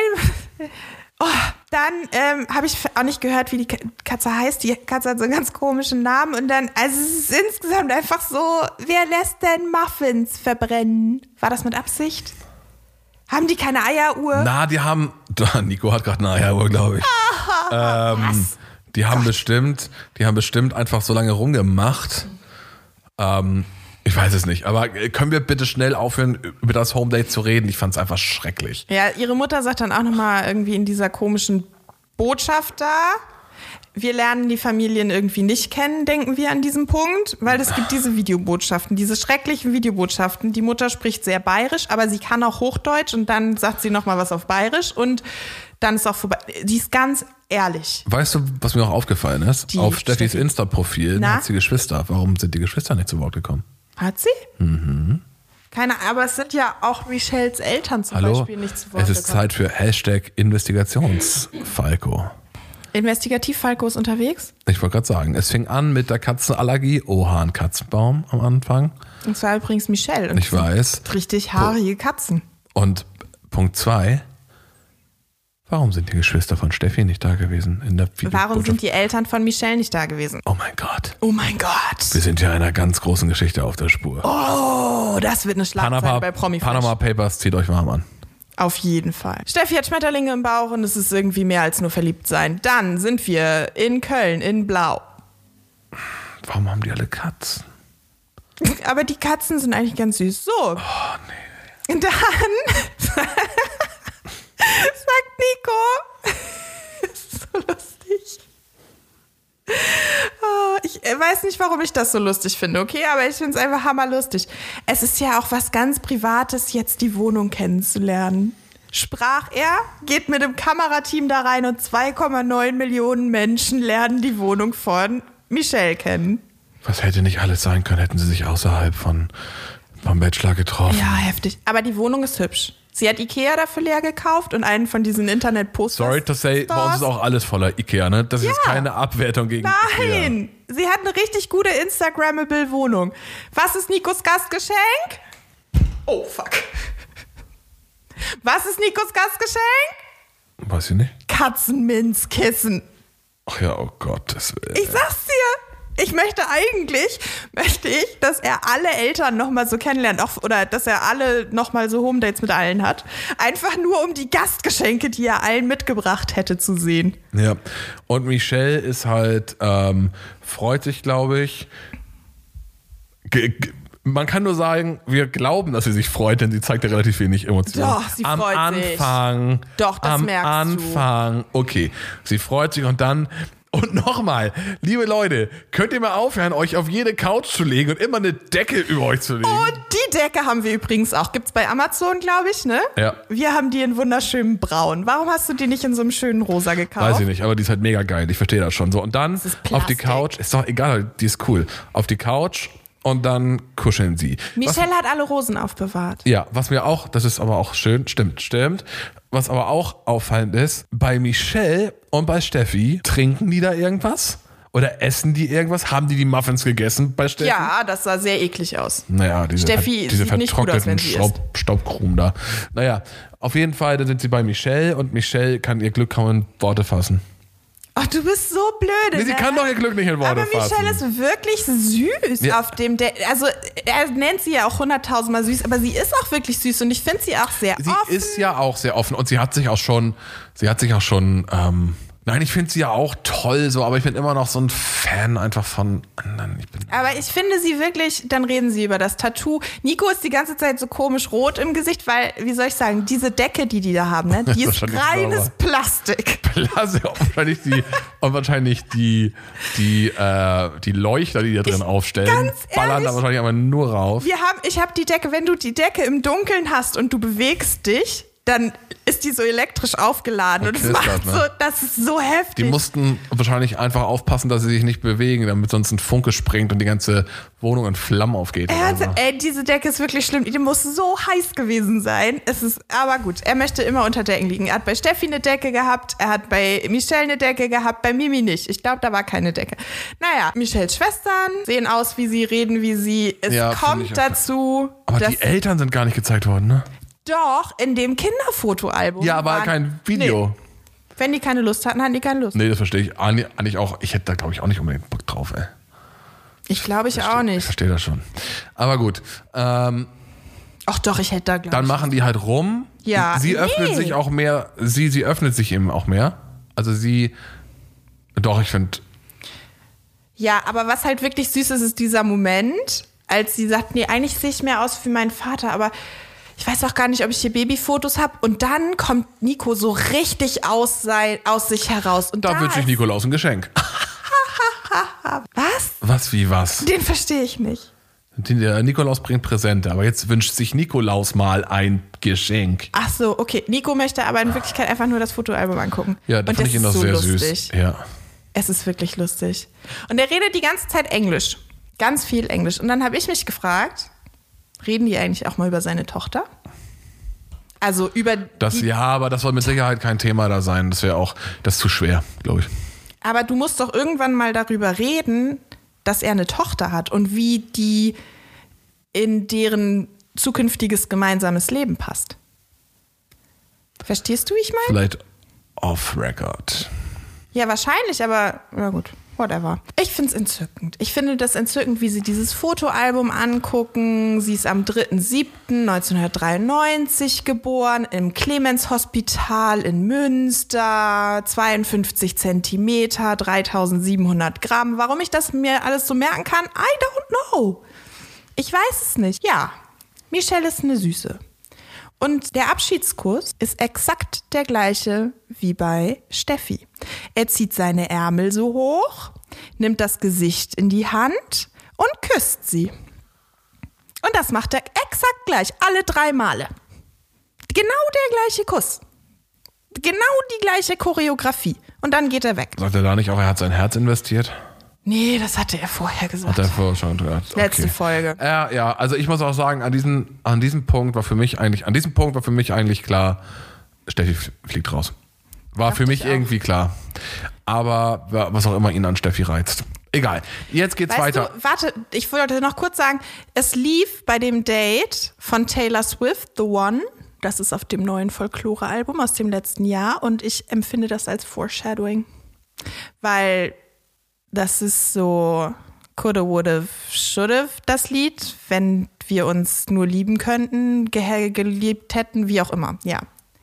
Oh, dann ähm, habe ich auch nicht gehört, wie die Katze heißt. Die Katze hat so einen ganz komischen Namen. Und dann, also es ist insgesamt einfach so, wer lässt denn Muffins verbrennen? War das mit Absicht? Haben die keine Eieruhr? Na, die haben. Nico hat gerade eine Eieruhr, glaube ich. ähm, die haben Gott. bestimmt, die haben bestimmt einfach so lange rumgemacht. Ähm, ich weiß es nicht, aber können wir bitte schnell aufhören, über das Home Date zu reden? Ich fand es einfach schrecklich. Ja, ihre Mutter sagt dann auch nochmal irgendwie in dieser komischen Botschaft da, Wir lernen die Familien irgendwie nicht kennen, denken wir an diesem Punkt, weil es gibt diese Videobotschaften, diese schrecklichen Videobotschaften. Die Mutter spricht sehr bayerisch, aber sie kann auch Hochdeutsch und dann sagt sie nochmal was auf bayerisch und dann ist auch vorbei. Die ist ganz ehrlich. Weißt du, was mir auch aufgefallen ist? Die Auf Steffis Steffi. Insta-Profil hat sie Geschwister. Warum sind die Geschwister nicht zu Wort gekommen? Hat sie? Mhm. Keine aber es sind ja auch Michelles Eltern zum Hallo? Beispiel nicht zu Wort Es ist gekommen. Zeit für Hashtag Investigationsfalco. Investigativ-Falco ist unterwegs. Ich wollte gerade sagen, es fing an mit der Katzenallergie. Oha, ein Katzenbaum am Anfang. Und zwar übrigens Michelle. Und Ich weiß. Richtig haarige Katzen. Und Punkt zwei. Warum sind die Geschwister von Steffi nicht da gewesen in der Warum sind die Eltern von Michelle nicht da gewesen? Oh mein Gott. Oh mein Gott. Wir sind ja einer ganz großen Geschichte auf der Spur. Oh, das wird eine Schlagzeile Panama, bei Promi Panama Papers, zieht euch warm an. Auf jeden Fall. Steffi hat Schmetterlinge im Bauch und es ist irgendwie mehr als nur verliebt sein. Dann sind wir in Köln, in Blau. Warum haben die alle Katzen? Aber die Katzen sind eigentlich ganz süß. So. Oh, nee. Und dann sagt Nico. das ist so lustig. Ah, Ich weiß nicht, warum ich das so lustig finde, okay? Aber ich finde es einfach hammerlustig. Es ist ja auch was ganz Privates, jetzt die Wohnung kennenzulernen. Sprach er, geht mit dem Kamerateam da rein und 2,9 Millionen Menschen lernen die Wohnung von Michelle kennen. Was hätte nicht alles sein können, hätten sie sich außerhalb von, vom Bachelor getroffen. Ja, heftig. Aber die Wohnung ist hübsch. Sie hat Ikea dafür leer gekauft und einen von diesen Internet-Posters. Sorry to say, bei uns ist auch alles voller Ikea, ne? Das ist Ja. keine Abwertung gegen Ikea. Nein! Sie hat eine richtig gute Instagrammable Wohnung. Was ist Nikos Gastgeschenk? Oh, fuck. Was ist Nikos Gastgeschenk? Weiß ich nicht. Katzenminzkissen. Ach ja, oh Gott. Das, Ich sag's dir. Ich möchte eigentlich, möchte ich, dass er alle Eltern nochmal so kennenlernt, auch, oder dass er alle nochmal so Home-Dates mit allen hat. Einfach nur, um die Gastgeschenke, die er allen mitgebracht hätte, zu sehen. Ja. Und Michelle ist halt, ähm, freut sich, glaube ich. Ge man kann nur sagen, wir glauben, dass sie sich freut, denn sie zeigt ja relativ wenig Emotionen. Doch, sie Am freut sich. Anfang. Doch, das am merkst du. Anfang. Okay, sie freut sich und dann. Und nochmal, liebe Leute, könnt ihr mal aufhören, euch auf jede Couch zu legen und immer eine Decke über euch zu legen? Und die Decke haben wir übrigens auch. Gibt's bei Amazon, glaube ich, ne? Ja. Wir haben die in wunderschönem Braun. Warum hast du die nicht in so einem schönen Rosa gekauft? Weiß ich nicht, aber die ist halt mega geil. Ich verstehe das schon so. Und dann auf die. Couch, ist doch egal, die ist cool. Auf die Couch und dann kuscheln sie. Was, Michelle hat alle Rosen aufbewahrt. ja, was mir auch, das ist aber auch schön, stimmt, stimmt. Was aber auch auffallend ist, bei Michelle und bei Steffi, trinken die da irgendwas? Oder essen die irgendwas? Haben die die Muffins gegessen bei Steffi? Ja, das sah sehr eklig aus. Naja, diese, Steffi diese aus, wenn vertrockneten sie Staub, Staubkrumen da. Naja, auf jeden Fall, dann sind sie bei Michelle und Michelle kann ihr Glück kaum in Worte fassen. Ach, du bist so blöde. Nee, sie ne? kann doch ihr Glück nicht in Worte Aber fassen. Michelle ist wirklich süß Ja. auf dem Date. Also, er nennt sie ja auch hunderttausendmal süß, aber sie ist auch wirklich süß und ich finde sie auch sehr Sie offen. ist ja auch sehr offen und sie hat sich auch schon, sie hat sich auch schon, ähm, nein, ich finde sie ja auch toll so, aber ich bin immer noch so ein Fan einfach von anderen. Ich Aber ich finde sie wirklich, dann reden sie über das Tattoo. Nico ist die ganze Zeit so komisch rot im Gesicht, weil, wie soll ich sagen, diese Decke, die die da haben, ne, die ist reines sauber. Plastik. Blase, und wahrscheinlich die, und wahrscheinlich die, die, äh, die Leuchter, die da drin aufstellen, ganz ballern ehrlich, da wahrscheinlich aber nur rauf. Wir haben, ich habe die Decke, wenn du die Decke im Dunkeln hast und du bewegst dich, dann ist die so elektrisch aufgeladen und, Und es macht ne? so, das ist so heftig. Die mussten wahrscheinlich einfach aufpassen, dass sie sich nicht bewegen, damit sonst ein Funke springt und die ganze Wohnung in Flammen aufgeht. Er oder hat, so. ey, diese Decke ist wirklich schlimm. Die muss so heiß gewesen sein. Es ist, aber gut, er möchte immer unter Decken liegen. Er hat bei Steffi eine Decke gehabt, er hat bei Michelle eine Decke gehabt, bei Mimi nicht. Ich glaube, da war keine Decke. Naja, Michelles Schwestern sehen aus, wie sie reden, wie sie. Es Ja, kommt dazu, Aber die Eltern sind gar nicht gezeigt worden, ne? Doch in dem Kinderfotoalbum. Ja, aber waren- kein Video. Nee. Wenn die keine Lust hatten, hatten die keine Lust. Nee, das verstehe ich. Eigentlich auch, ich hätte da, glaube ich, auch nicht unbedingt Bock drauf, ey. Ich glaube, ich auch Ich nicht. verstehe das schon. Aber gut. Ähm, Ach doch, ich hätte da, glaube dann ich. machen die halt rum. Ja, Sie nee. öffnet sich auch mehr. Sie, sie öffnet sich eben auch mehr. Also sie. Doch, ich finde. Ja, aber was halt wirklich süß ist, ist dieser Moment, als sie sagt, nee, eigentlich sehe ich mehr aus wie mein Vater, aber ich weiß auch gar nicht, ob ich hier Babyfotos habe. Und dann kommt Nico so richtig aus, sein, aus sich heraus. Und Da da wünsche ich Nikolaus ein Geschenk. Was? Was wie was? Den verstehe ich nicht. Der Nikolaus bringt Präsente, aber jetzt wünscht sich Nikolaus mal ein Geschenk. Ach so, okay. Nico möchte aber in Wirklichkeit einfach nur das Fotoalbum angucken. Ja, da Und fand das ich ihn doch so sehr lustig. süß. Ja. Es ist wirklich lustig. Und er redet die ganze Zeit Englisch. Ganz viel Englisch. Und dann habe ich mich gefragt, reden die eigentlich auch mal über seine Tochter? Also über Das, ja, aber das soll mit Sicherheit kein Thema da sein. Das wäre auch, das ist zu schwer, glaube ich. Aber du musst doch irgendwann mal darüber reden, dass er eine Tochter hat und wie die in deren zukünftiges gemeinsames Leben passt. Verstehst du, wie ich meine? Vielleicht off-record. Ja, wahrscheinlich, aber na gut, whatever. Ich finde es entzückend. Ich finde das entzückend, wie sie dieses Fotoalbum angucken. Sie ist am 3.7.1993 geboren im Clemens Hospital in Münster. 52 Zentimeter, 3700 Gramm. Warum ich das mir alles so merken kann, I don't know. Ich weiß es nicht. Ja, Michelle ist eine Süße. Und der Abschiedskuss ist exakt der gleiche wie bei Steffi. Er zieht seine Ärmel so hoch, nimmt das Gesicht in die Hand und küsst sie. Und das macht er exakt gleich, alle drei Male. Genau der gleiche Kuss. Genau die gleiche Choreografie. Und dann geht er weg. Sagt er da nicht auch, er hat sein Herz investiert? Nee, das hatte er vorher gesagt. Hat er vorher schon gesagt. Letzte Okay. Folge. Ja, ja, also ich muss auch sagen, an diesem, an diesem Punkt war für mich eigentlich, an diesem Punkt war für mich eigentlich klar, Steffi fliegt raus. War für mich irgendwie klar. Aber wa- was auch immer ihn an Steffi reizt. Egal. Jetzt geht's Weißt weiter. Du, warte, ich wollte noch kurz sagen, es lief bei dem Date von Taylor Swift, The One. Das ist auf dem neuen Folklore-Album aus dem letzten Jahr und ich empfinde das als Foreshadowing. Weil das ist so coulda, woulda, shoulda, das Lied, wenn wir uns nur lieben könnten, ge geliebt hätten, wie auch immer. Ja,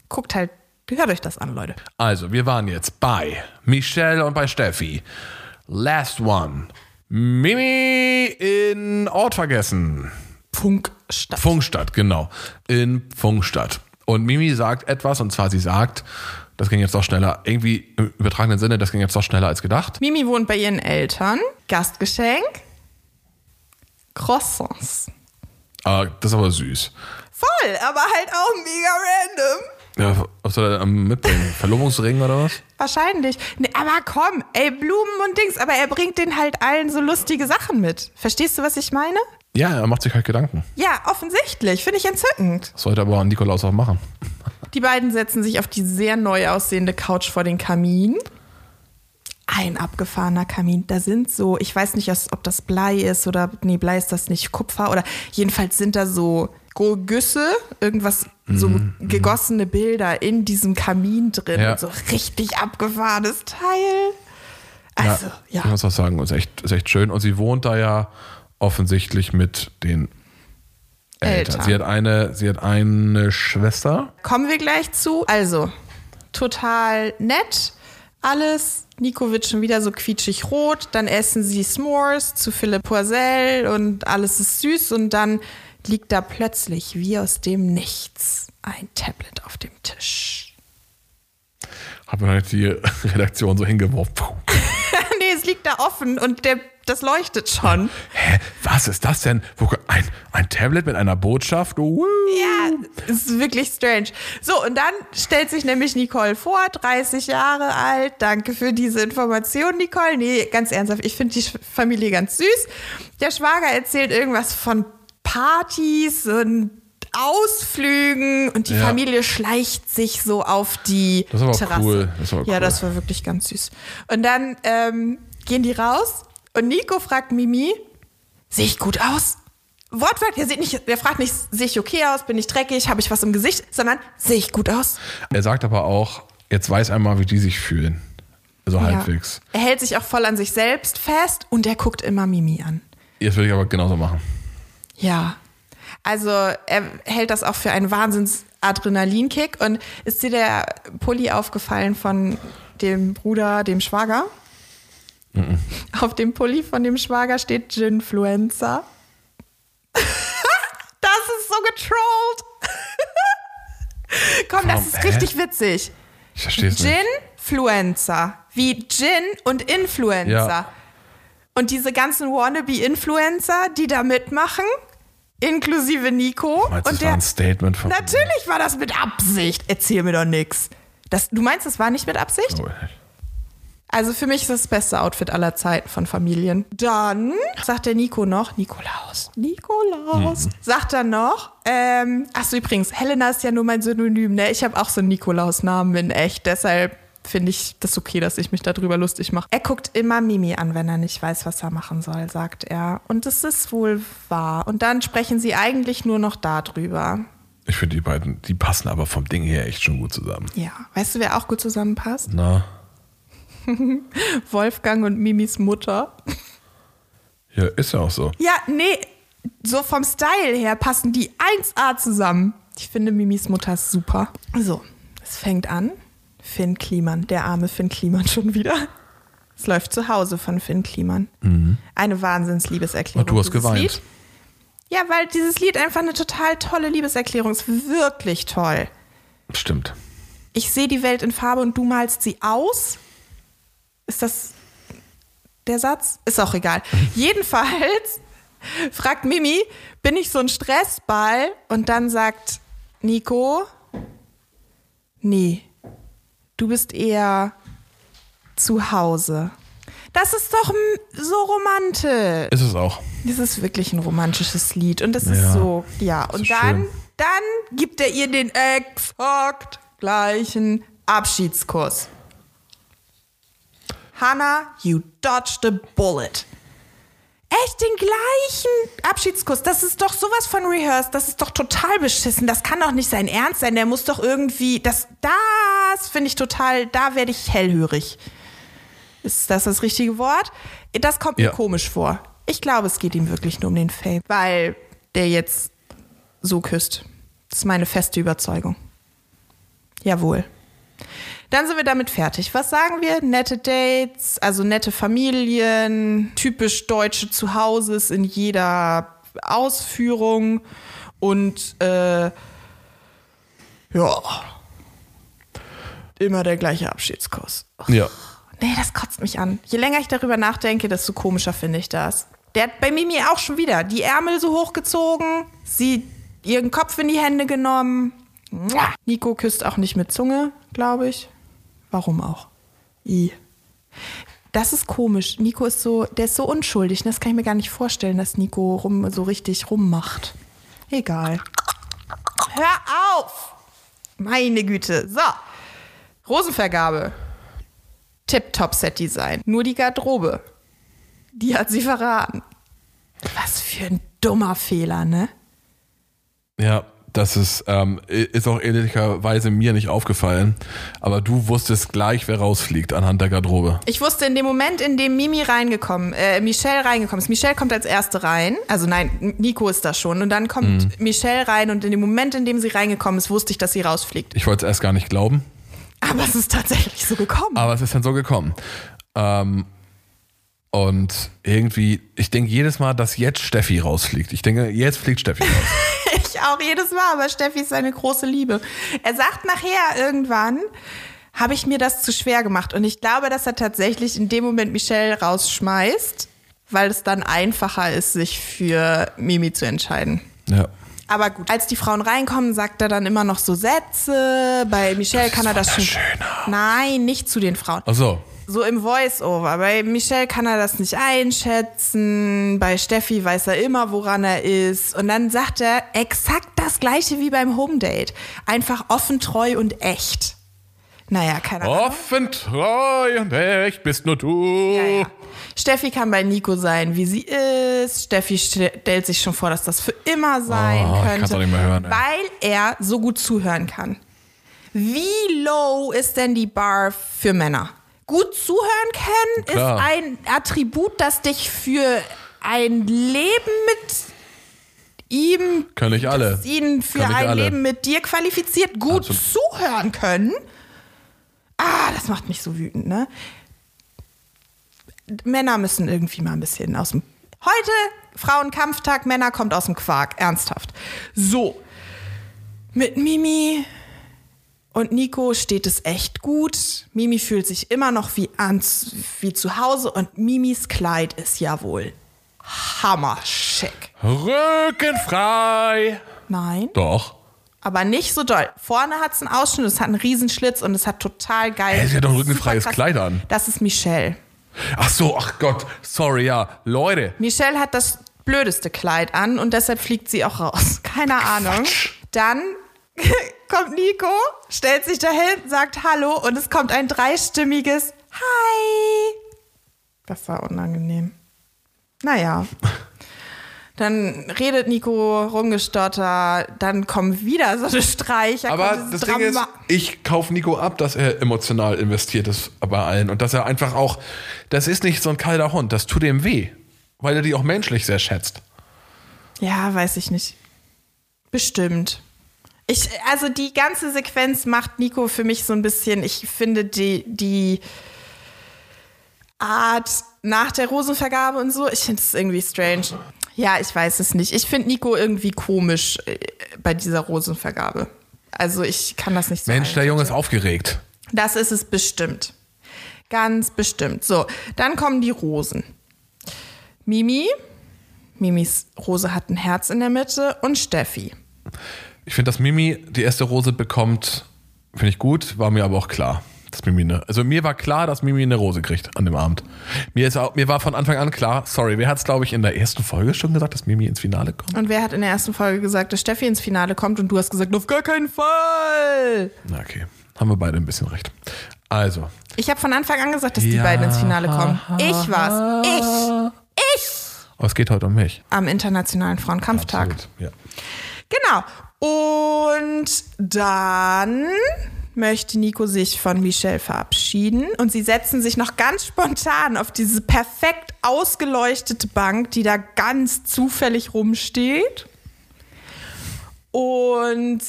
guckt halt, hört euch das an, Leute. Also, wir waren jetzt bei Michelle und bei Steffi. Last one. Mimi in Ort vergessen. Funkstadt. Funkstadt, genau. In Funkstadt. Und Mimi sagt etwas, und zwar sie sagt, das ging jetzt doch schneller, irgendwie im übertragenen Sinne, das ging jetzt doch schneller als gedacht. Mimi wohnt bei ihren Eltern. Gastgeschenk. Croissants. Ah, das ist aber süß. Voll, aber halt auch mega random. Ja, was soll er ähm, mitbringen? Verlobungsring oder was? Wahrscheinlich. Nee, aber komm, ey, Blumen und Dings, aber er bringt den halt allen so lustige Sachen mit. Verstehst du, was ich meine? Ja, er macht sich halt Gedanken. Ja, offensichtlich. Finde ich entzückend. Das sollte aber Nikolaus auch machen. Die beiden setzen sich auf die sehr neu aussehende Couch vor den Kamin. Ein abgefahrener Kamin. Da sind so, ich weiß nicht, ob das Blei ist oder, nee, Blei ist das nicht, Kupfer oder jedenfalls sind da so Güsse, irgendwas, so gegossene Bilder in diesem Kamin drin. Ja. So richtig abgefahrenes Teil. Also, ja. Ich muss auch sagen, ist echt, ist echt schön. Und sie wohnt da ja offensichtlich mit den Eltern. Sie hat eine, sie hat eine Schwester. Kommen wir gleich zu. Also, total nett. Alles. Nico wird schon wieder so quietschig rot. Dann essen sie S'mores zu Philipp Poisel und alles ist süß. Und dann liegt da plötzlich wie aus dem Nichts ein Tablet auf dem Tisch. Hab mir halt die Redaktion so hingeworfen. Es liegt da offen und der, das leuchtet schon. Hä, was ist das denn? Ein, ein Tablet mit einer Botschaft? Uh. Ja, es ist wirklich strange. So, und dann stellt sich nämlich Nicole vor, 30 Jahre alt. Danke für diese Information, Nicole. Nee, ganz ernsthaft, ich finde die Familie ganz süß. Der Schwager erzählt irgendwas von Partys und Ausflügen und die Ja. Familie schleicht sich so auf die Das ist aber Terrasse. cool. Das ist aber Ja, cool. das war wirklich ganz süß. Und dann ähm, gehen die raus und Nico fragt Mimi, sehe ich gut aus? Wortwörtlich, der, sieht nicht, der fragt nicht, sehe ich okay aus, bin ich dreckig, habe ich was im Gesicht, sondern sehe ich gut aus? Er sagt aber auch, jetzt weiß einmal, wie die sich fühlen. So halbwegs. Ja. Er hält sich auch voll an sich selbst fest und er guckt immer Mimi an. Jetzt würde ich aber genauso machen. Ja. Also er hält das auch für einen Wahnsinns-Adrenalinkick. Und ist dir der Pulli aufgefallen von dem Bruder, dem Schwager? Auf dem Pulli von dem Schwager steht Ginfluencer. das ist so getrollt. komm, das Warum? ist Hä? richtig witzig. Ich verstehe es nicht. Ginfluencer. Wie Gin und Influencer. Ja. Und diese ganzen Wannabe-Influencer, die da mitmachen, inklusive Nico. Meinst und das war ein Statement von. Natürlich war das mit Absicht. Erzähl mir doch nix. Das, du meinst, das war nicht mit Absicht? Oh, Also für mich ist das das beste Outfit aller Zeiten von Familien. Dann sagt der Nico noch, Nikolaus, Nikolaus, sagt er noch, ähm, ach so übrigens, Helena ist ja nur mein Synonym, ne? Ich habe auch so einen Nikolaus-Namen in echt, deshalb finde ich das okay, dass ich mich darüber lustig mache. Er guckt immer Mimi an, wenn er nicht weiß, was er machen soll, sagt er. Und das ist wohl wahr. Und dann sprechen sie eigentlich nur noch darüber. Ich finde die beiden, die passen aber vom Ding her echt schon gut zusammen. Ja, weißt du, wer auch gut zusammenpasst? Na, Wolfgang und Mimis Mutter. ja, ist ja auch so. Ja, nee, so vom Style her passen die 1A zusammen. Ich finde Mimis Mutter super. So, es fängt an. Finn Kliman, der arme Finn Kliman schon wieder. Es läuft zu Hause von Finn Kliman. Eine Wahnsinns-Liebeserklärung. Und du hast geweint. Lied. Ja, weil dieses Lied einfach eine total tolle Liebeserklärung ist. Wirklich toll. Stimmt. Ich sehe die Welt in Farbe und du malst sie aus. Ist das der Satz? Ist auch egal. Jedenfalls fragt Mimi, bin ich so ein Stressball? Und dann sagt Nico, nee, du bist eher zu Hause. Das ist doch so romantisch. Ist es auch. Das ist wirklich ein romantisches Lied und das ist Ja, so, ja. Und ist dann, schön. dann gibt er ihr den exakt gleichen Abschiedskuss. Hannah, you dodged a bullet. Echt den gleichen Abschiedskuss. Das ist doch sowas von rehearsed. Das ist doch total beschissen. Das kann doch nicht sein Ernst sein. Der muss doch irgendwie. Das, das finde ich total. Da werde ich hellhörig. Ist das das richtige Wort? Das kommt mir Ja. komisch vor. Ich glaube, es geht ihm wirklich nur um den Fame, weil der jetzt so küsst. Das ist meine feste Überzeugung. Jawohl. Dann sind wir damit fertig. Was sagen wir? Nette Dates, also nette Familien, typisch deutsche Zuhauses in jeder Ausführung und äh, ja, immer der gleiche Abschiedskuss. Ja. Nee, das kotzt mich an. Je länger ich darüber nachdenke, desto komischer finde ich das. Der hat bei Mimi auch schon wieder die Ärmel so hochgezogen, sie ihren Kopf in die Hände genommen. Nico küsst auch nicht mit Zunge, glaube ich. Warum auch? I. Das ist komisch. Nico ist so, der ist so unschuldig. Das kann ich mir gar nicht vorstellen, dass Nico rum, so richtig rummacht. Egal. Hör auf! Meine Güte. So. Rosenvergabe. Tip-Top-Set-Design. Nur die Garderobe. Die hat sie verraten. Was für ein dummer Fehler, ne? Ja, das ist, ähm, ist auch ehrlicherweise mir nicht aufgefallen. Aber du wusstest gleich, wer rausfliegt anhand der Garderobe. Ich wusste in dem Moment, in dem Mimi reingekommen, äh, Michelle reingekommen ist. Michelle kommt als erste rein. Also nein, Nico ist da schon. Und dann kommt Michelle rein und in dem Moment, in dem sie reingekommen ist, wusste ich, dass sie rausfliegt. Ich wollte es erst gar nicht glauben, Aber es ist tatsächlich so gekommen. aber es ist dann so gekommen. Ähm, und irgendwie, ich denke jedes Mal, dass jetzt Steffi rausfliegt. Ich denke, jetzt fliegt Steffi raus. Ich auch jedes Mal, aber Steffi ist seine große Liebe. Er sagt nachher irgendwann, habe ich mir das zu schwer gemacht. Und ich glaube, dass er tatsächlich in dem Moment Michelle rausschmeißt, weil es dann einfacher ist, sich für Mimi zu entscheiden. ja. Aber gut, als die Frauen reinkommen, sagt er dann immer noch so Sätze. Bei Michelle kann er das schon. Nein, nicht zu den Frauen. Ach so. So im Voice-Over. Bei Michelle kann er das nicht einschätzen. Bei Steffi weiß er immer, woran er ist. Und dann sagt er exakt das gleiche wie beim Home-Date. Einfach offen, treu und echt. Naja, keine Ahnung. Offen, treu und echt bist nur du. Ja, ja. Steffi kann bei Nico sein, wie sie ist. Steffi stellt sich schon vor, dass das für immer sein Oh, könnte. hören, weil er so gut zuhören kann. Wie low ist denn die Bar für Männer? Gut zuhören können Klar. ist ein Attribut, das dich für ein Leben mit ihm, Können nicht alle. ihn für nicht ein alle. Leben mit dir qualifiziert. Gut Absolut. zuhören können. Ah, das macht mich so wütend, ne? Männer müssen irgendwie mal ein bisschen aus dem. Heute Frauenkampftag, Männer kommt aus dem Quark, ernsthaft. So. Mit Mimi Und Nico steht es echt gut. Mimi fühlt sich immer noch wie, ans, wie zu Hause und Mimis Kleid ist ja wohl hammerschick. Rückenfrei. Nein, Doch. aber nicht so doll. Vorne hat es einen Ausschnitt, es hat einen Riesenschlitz und es hat total geil. Hey, sie hat doch ein rückenfreies Kleid an. Das ist Michelle. Ach so, ach Gott. Sorry, ja. Leute. Michelle hat das blödeste Kleid an und deshalb fliegt sie auch raus. Keine Ahnung. Dann kommt Nico, stellt sich dahin, sagt Hallo und es kommt ein dreistimmiges Hi. Das war unangenehm. Naja. Dann redet Nico rumgestotter, dann kommen wieder so eine Streicher. Aber das dieses Ding ist, Drama- ich kaufe Nico ab, dass er emotional investiert ist bei allen und dass er einfach auch, das ist nicht so ein kalter Hund, das tut ihm weh, weil er die auch menschlich sehr schätzt. Ja, weiß ich nicht. Bestimmt. Ich, also die ganze Sequenz macht Nico für mich so ein bisschen, ich finde die, die Art nach der Rosenvergabe und so, ich finde es irgendwie strange. Ja, ich weiß es nicht. Ich finde Nico irgendwie komisch äh, bei dieser Rosenvergabe. Also ich kann das nicht so Mensch, der. Junge ist aufgeregt. Das ist es bestimmt. Ganz bestimmt. So, dann kommen die Rosen. Mimi. Mimis Rose hat ein Herz in der Mitte und Steffi. Ich finde, dass Mimi die erste Rose bekommt, finde ich gut, war mir aber auch klar. Dass Mimi eine, also mir war klar, dass Mimi eine Rose kriegt an dem Abend. Mir, ist auch, mir war von Anfang an klar, sorry, wer hat es, glaube ich, in der ersten Folge schon gesagt, dass Mimi ins Finale kommt? Und wer hat in der ersten Folge gesagt, dass Steffi ins Finale kommt und du hast gesagt, auf gar keinen Fall. Na, okay. Haben wir beide ein bisschen recht. Also, Ich habe von Anfang an gesagt, dass die Ja. beiden ins Finale kommen. Ich war's. Ich. Ich. aber es geht heute um mich. Am Internationalen Frauenkampftag. Absolut, Ja. Genau. Und dann möchte Nico sich von Michelle verabschieden und sie setzen sich noch ganz spontan auf diese perfekt ausgeleuchtete Bank, die da ganz zufällig rumsteht. Und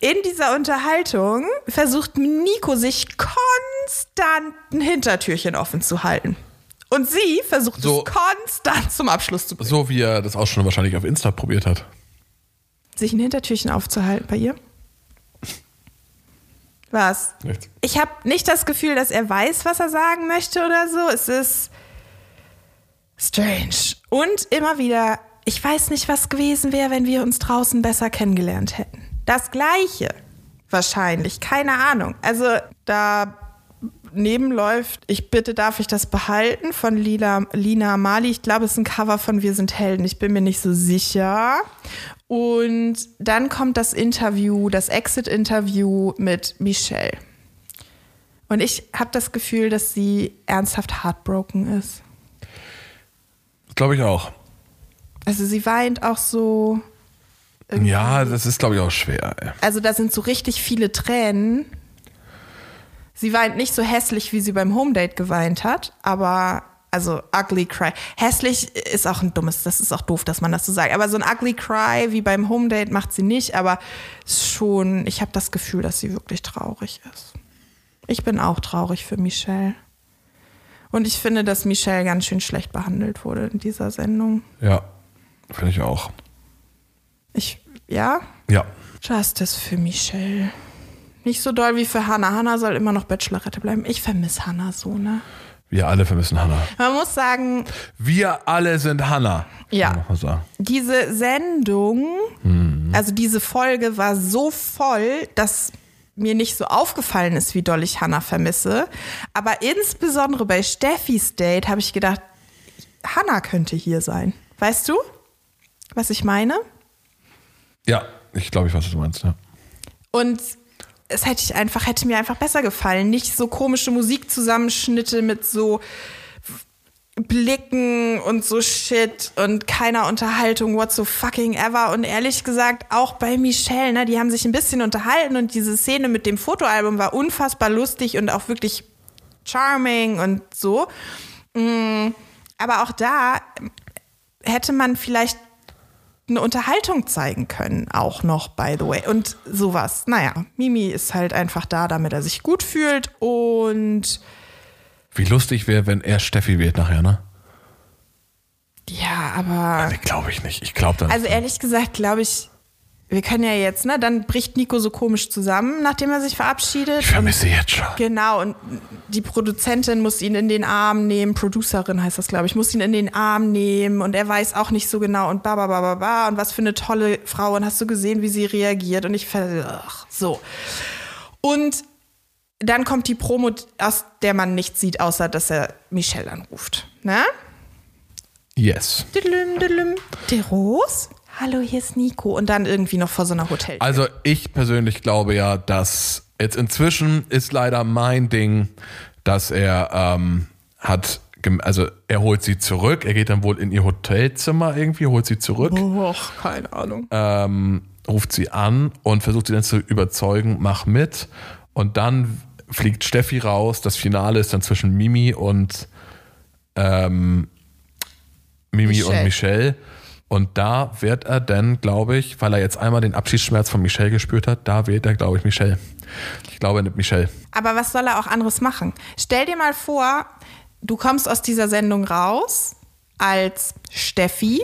in dieser Unterhaltung versucht Nico sich konstant ein Hintertürchen offen zu halten. Und sie versucht So. es konstant zum Abschluss zu bringen. So wie er das auch schon wahrscheinlich auf Insta probiert hat. Sich ein Hintertürchen aufzuhalten bei ihr? Was? Nichts. Ich habe nicht das Gefühl, dass er weiß, was er sagen möchte oder so. Es ist strange. Und immer wieder, ich weiß nicht, was gewesen wäre, wenn wir uns draußen besser kennengelernt hätten. Das gleiche. Wahrscheinlich. Keine Ahnung. Also da neben läuft, ich bitte, darf ich das behalten von Lila, Lina Mali. Ich glaube, es ist ein Cover von Wir sind Helden. Ich bin mir nicht so sicher. Und dann kommt das Interview, das Exit-Interview mit Michelle. Und ich habe das Gefühl, dass sie ernsthaft heartbroken ist. Glaube ich auch. Also sie weint auch so. Ja, das ist, glaube ich, auch schwer. Ey. Also da sind so richtig viele Tränen. Sie weint nicht so hässlich, wie sie beim Home Date geweint hat, aber also ugly cry. Hässlich ist auch ein dummes, das ist auch doof, dass man das so sagt. Aber so ein ugly cry wie beim Home Date macht sie nicht, aber schon, ich habe das Gefühl, dass sie wirklich traurig ist. Ich bin auch traurig für Michelle. Und ich finde, dass Michelle ganz schön schlecht behandelt wurde in dieser Sendung. Ja, finde ich auch. Ich, ja, Ja. Justice für Michelle. Nicht so doll wie für Hannah. Hannah soll immer noch Bachelorette bleiben. Ich vermisse Hannah so, ne? Wir alle vermissen Hannah. Man muss sagen, Wir alle sind Hannah. Ja. Diese Sendung, also diese Folge war so voll, dass mir nicht so aufgefallen ist, wie doll ich Hannah vermisse. Aber insbesondere bei Steffis Date habe ich gedacht, Hannah könnte hier sein. Weißt du, was ich meine? Ja, ich glaube, ich weiß, was du meinst. Ja. Und es hätte ich einfach, hätte mir einfach besser gefallen. Nicht so komische Musikzusammenschnitte mit so Blicken und so Shit und keiner Unterhaltung, what so fucking ever. Und ehrlich gesagt, auch bei Michelle, ne, die haben sich ein bisschen unterhalten und diese Szene mit dem Fotoalbum war unfassbar lustig und auch wirklich charming und so. Mm, Aber auch da hätte man vielleicht eine Unterhaltung zeigen können, auch noch, by the way. Und sowas. Naja, Mimi ist halt einfach da, damit er sich gut fühlt und Wie lustig wäre, wenn er Steffi wird nachher, ne? ja, aber. Nee, glaube ich nicht. Ich glaube dann. Also ehrlich gesagt, glaube ich, wir können ja jetzt, ne, dann bricht Nico so komisch zusammen, nachdem er sich verabschiedet. Ich vermisse und, jetzt schon. Genau, und die Produzentin muss ihn in den Arm nehmen, Producerin heißt das, glaube ich, muss ihn in den Arm nehmen und er weiß auch nicht so genau und ba, ba, ba, ba, ba und was für eine tolle Frau und hast du gesehen, wie sie reagiert und ich ach, so. Und dann kommt die Promo, aus der man nichts sieht, außer dass er Michelle anruft. Ne? Yes. Diddlüm, diddlüm. Der Rose? Hallo, hier ist Nico. Und dann irgendwie noch vor so einer Hotel. Also ich persönlich glaube ja, dass jetzt inzwischen ist leider mein Ding, dass er ähm, hat, also er holt sie zurück, er geht dann wohl in ihr Hotelzimmer irgendwie, holt sie zurück, Och, keine Ahnung. ähm, ruft sie an und versucht sie dann zu überzeugen, mach mit. Und dann fliegt Steffi raus. Das Finale ist dann zwischen Mimi und ähm, Mimi Michelle. und Michelle. Und da wird er dann, glaube ich, weil er jetzt einmal den Abschiedsschmerz von Michelle gespürt hat, da wählt er, glaube ich, Michelle. Ich glaube, er nimmt Michelle. Aber was soll er auch anderes machen? Stell dir mal vor, du kommst aus dieser Sendung raus als Steffi.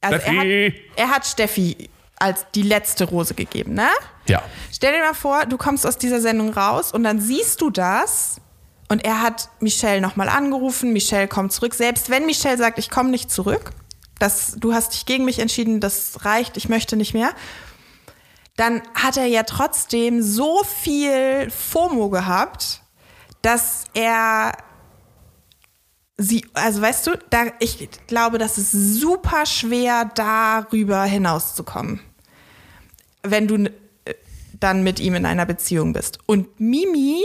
Also Er, Steffi! hat, er hat Steffi als die letzte Rose gegeben, ne? Ja. Stell dir mal vor, du kommst aus dieser Sendung raus und dann siehst du das und er hat Michelle nochmal angerufen, Michelle kommt zurück. Selbst wenn Michelle sagt, ich komme nicht zurück, das, du hast dich gegen mich entschieden, das reicht, ich möchte nicht mehr, dann hat er ja trotzdem so viel FOMO gehabt, dass er sie, also weißt du, da, ich glaube, das ist super schwer, darüber hinauszukommen wenn du äh, dann mit ihm in einer Beziehung bist. Und Mimi,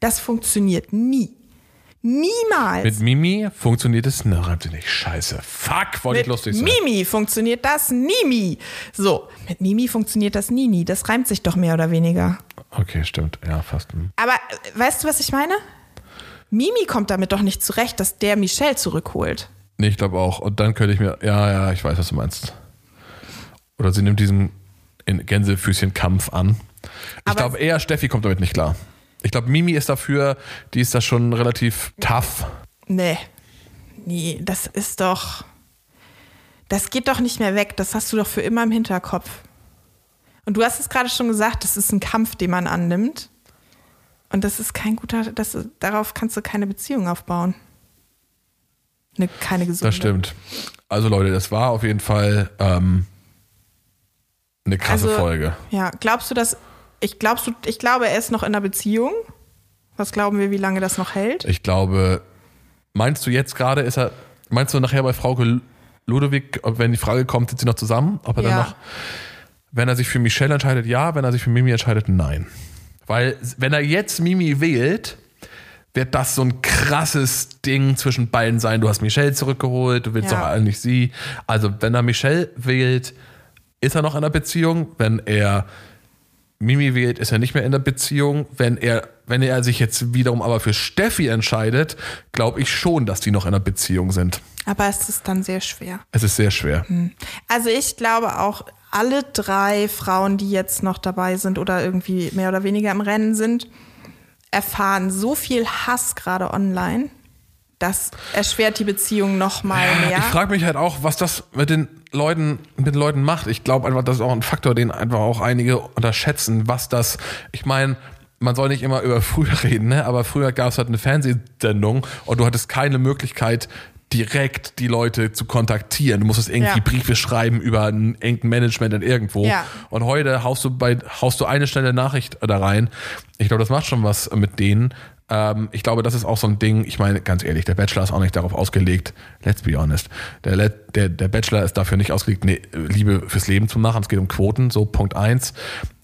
das funktioniert nie. Niemals. Mit Mimi funktioniert es. Sie nicht. Scheiße. Fuck, wollte ich Mit lustig sein. Mimi funktioniert das Nimi. So, mit Mimi funktioniert das nie. Das reimt sich doch mehr oder weniger. Okay, stimmt. Ja, fast. Hm. Aber äh, weißt du, was ich meine? Mimi kommt damit doch nicht zurecht, dass der Michelle zurückholt. Nee, ich glaube auch. Und dann könnte ich mir. Ja, ja, ich weiß, was du meinst. Oder sie nimmt diesen Gänsefüßchen-Kampf an. Ich glaube eher, Steffi kommt damit nicht klar. Ich glaube, Mimi ist dafür, die ist da schon relativ tough. Nee. Nee, das ist doch. Das geht doch nicht mehr weg. Das hast du doch für immer im Hinterkopf. Und du hast es gerade schon gesagt, das ist ein Kampf, den man annimmt. Und das ist kein guter, das darauf kannst du keine Beziehung aufbauen. Eine, keine gesunde. Das stimmt. Also Leute, das war auf jeden Fall ähm, eine krasse Also, Folge. Ja, glaubst du, dass. Ich, glaubst du, ich glaube, er ist noch in einer Beziehung. Was glauben wir, wie lange das noch hält? Ich glaube, meinst du jetzt gerade, ist er, meinst du nachher bei Frau Ludwig, ob wenn die Frage kommt, sind sie noch zusammen? Ob er dann Ja. noch, wenn er sich für Michelle entscheidet, ja, wenn er sich für Mimi entscheidet, nein. Weil, wenn er jetzt Mimi wählt, wird das so ein krasses Ding zwischen beiden sein. Du hast Michelle zurückgeholt, du willst Ja. doch eigentlich sie. Also, wenn er Michelle wählt, ist er noch in einer Beziehung. Wenn er Mimi wählt, ist er nicht mehr in der Beziehung. Wenn er, wenn er sich jetzt wiederum aber für Steffi entscheidet, glaube ich schon, dass die noch in einer Beziehung sind. Aber es ist dann sehr schwer. Es ist sehr schwer. Also ich glaube auch, alle drei Frauen, die jetzt noch dabei sind oder irgendwie mehr oder weniger im Rennen sind, erfahren so viel Hass gerade online, das erschwert die Beziehung noch mal mehr. Ich frage mich halt auch, was das mit den Leuten, mit den Leuten macht. Ich glaube einfach, das ist auch ein Faktor, den einfach auch einige unterschätzen, was das, ich meine, man soll nicht immer über früher reden, ne? aber früher gab es halt eine Fernsehsendung und du hattest keine Möglichkeit, direkt die Leute zu kontaktieren. Du musstest irgendwie Ja. Briefe schreiben über ein engen Management in irgendwo. Ja. Und heute haust du bei, haust du eine schnelle Nachricht da rein. Ich glaube, das macht schon was mit denen. Ähm, ich glaube, das ist auch so ein Ding. Ich meine, ganz ehrlich, der Bachelor ist auch nicht darauf ausgelegt. Let's be honest. Der, der, der Bachelor ist dafür nicht ausgelegt, nee, Liebe fürs Leben zu machen. Es geht um Quoten, so Punkt eins.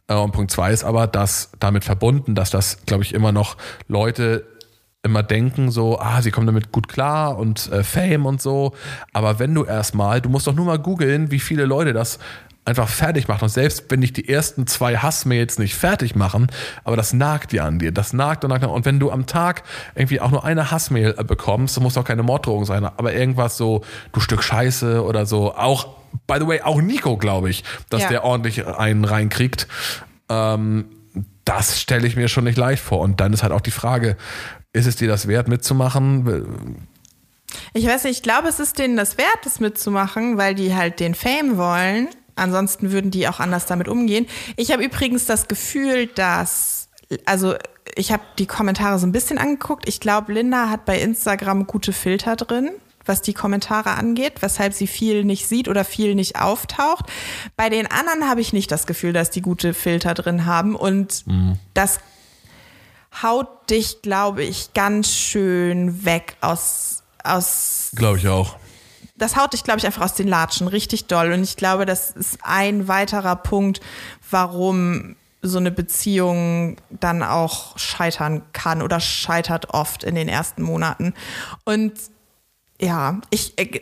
Äh, Und Punkt zwei ist aber, dass damit verbunden, dass das, glaube ich, immer noch Leute immer denken so, ah, sie kommen damit gut klar und äh, Fame und so. Aber wenn du erstmal, du musst doch nur mal googeln, wie viele Leute das einfach fertig machen. Und selbst wenn dich die ersten zwei Hassmails nicht fertig machen, aber das nagt ja an dir. Das nagt und nagt. Und wenn du am Tag irgendwie auch nur eine Hassmail bekommst, muss auch keine Morddrohung sein, aber irgendwas so, du Stück Scheiße oder so, auch, by the way, auch Nico, glaube ich, dass Ja. der ordentlich einen reinkriegt. Ähm, das stelle ich mir schon nicht leicht vor. Und dann ist halt auch die Frage, ist es dir das wert mitzumachen? Ich weiß nicht, ich glaube, es ist denen das wert, das mitzumachen, weil die halt den Fame wollen. Ansonsten würden die auch anders damit umgehen. Ich habe übrigens das Gefühl, dass, also ich habe die Kommentare so ein bisschen angeguckt. Ich glaube, Linda hat bei Instagram gute Filter drin, was die Kommentare angeht, weshalb sie viel nicht sieht oder viel nicht auftaucht. Bei den anderen habe ich nicht das Gefühl, dass die gute Filter drin haben und das haut dich, glaube ich, ganz schön weg aus, aus Glaube ich auch. Das haut dich, glaube ich, einfach aus den Latschen richtig doll. Und ich glaube, das ist ein weiterer Punkt, warum so eine Beziehung dann auch scheitern kann oder scheitert oft in den ersten Monaten. Und ja, ich äh,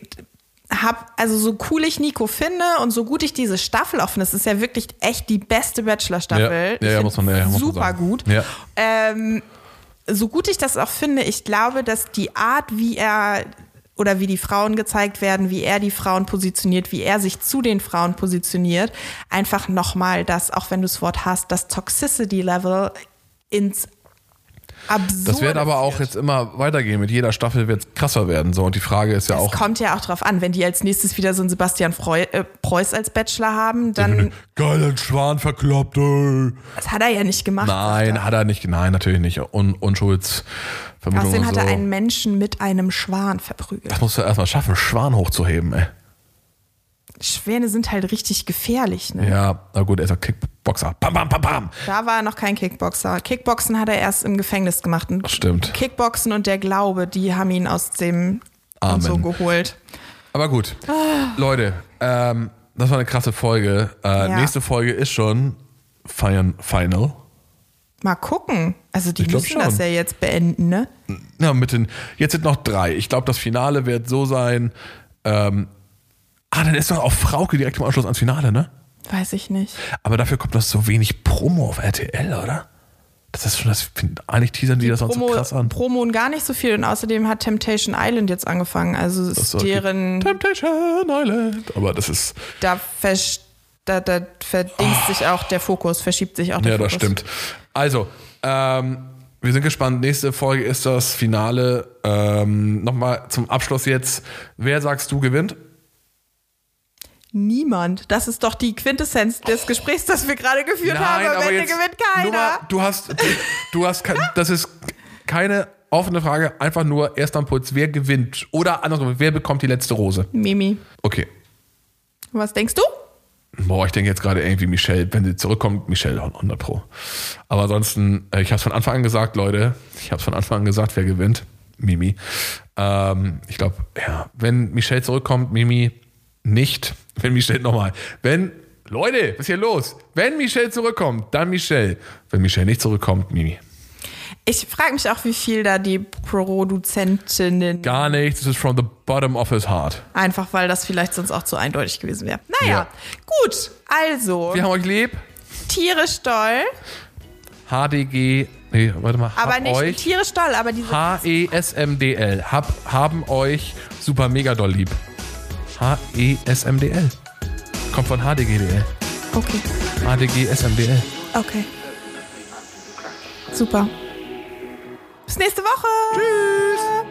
hab, also so cool ich Nico finde und so gut ich diese Staffel auch finde, es ist ja wirklich echt die beste Bachelor-Staffel. Ja, ja, ja, muss man- ja, muss man super sagen. gut. Ja. Ähm, so gut ich das auch finde, ich glaube, dass die Art, wie er oder wie die Frauen gezeigt werden, wie er die Frauen positioniert, wie er sich zu den Frauen positioniert, einfach nochmal das, auch wenn du das Wort hast, das Toxicity-Level ins Absurde. Das wird aber auch jetzt immer weitergehen. Mit jeder Staffel wird es krasser werden. So. Und die Frage ist ja Es auch. kommt ja auch drauf an, wenn die als nächstes wieder so einen Sebastian Freu äh, Preuß als Bachelor haben, dann. Geilen Schwan verkloppt, ey. Das hat er ja nicht gemacht. Nein, hat er nicht. Nein, natürlich nicht. Un Unschuldsvermutung Außerdem und hat so. er einen Menschen mit einem Schwan verprügelt. Das musst du erstmal schaffen, Schwan hochzuheben, ey. Schwäne sind halt richtig gefährlich, ne? Ja, na gut, er ist ein Kickboxer. Bam, bam, bam, bam. Da war er noch kein Kickboxer. Kickboxen hat er erst im Gefängnis gemacht. Und Stimmt. Kickboxen und der Glaube, die haben ihn aus dem Amen. und so geholt. Aber gut. Leute, ähm, das war eine krasse Folge. Äh, Ja. Nächste Folge ist schon Feiern Final. Mal gucken. Also die müssen schon. das ja jetzt beenden, ne? Ja, mit den, jetzt sind noch drei. Ich glaube, das Finale wird so sein. Ähm, ah, dann ist doch auch Frauke direkt im Anschluss ans Finale, ne? Weiß ich nicht. Aber dafür kommt das so wenig Promo auf RTL, oder? Das ist schon das, find, eigentlich teasern die, das sonst so Promo, krass an. Promo und gar nicht so viel. Und außerdem hat Temptation Island jetzt angefangen. Also Das ist die deren, Temptation Island. Aber das ist, da, versch- da, da verdingst sich auch der Fokus, verschiebt sich auch der ja, das Fokus. stimmt. Also, ähm, wir sind gespannt. Nächste Folge ist das Finale. Ähm, Nochmal zum Abschluss jetzt. Wer sagst du gewinnt? Niemand. Das ist doch die Quintessenz des Gesprächs, das wir gerade geführt haben. Am Ende gewinnt keiner. Mal, du hast, du hast, das ist keine offene Frage, einfach nur erst am Puls. Wer gewinnt? Oder andersrum, wer bekommt die letzte Rose? Mimi. Okay. Was denkst du? Boah, ich denke jetzt gerade irgendwie Michelle, wenn sie zurückkommt, Michelle 100 Pro. Aber ansonsten, äh, ich habe es von Anfang an gesagt, Leute, ich habe es von Anfang an gesagt, wer gewinnt? Mimi. Ähm, ich glaube, ja, wenn Michelle zurückkommt, Mimi nicht. Wenn Michelle nochmal, wenn, Leute, was ist hier los? Wenn Michelle zurückkommt, dann Michelle. Wenn Michelle nicht zurückkommt, Mimi. Ich frage mich auch, wie viel da die Produzentinnen. Gar nichts, das ist from the bottom of his heart. Einfach weil das vielleicht sonst auch zu eindeutig gewesen wäre. Naja, Ja. gut. Also, Wir haben euch lieb. tierisch doll. HDG, nee, warte mal, Aber hab nicht euch. tierisch doll, aber diese. H-E-S-M-D-L. Hab, haben euch super mega doll lieb. H-E-S-M-D-L. Kommt von HDGDL. Okay, HDG-S-M-D-L. okay. Super. Bis nächste Woche. Tschüss.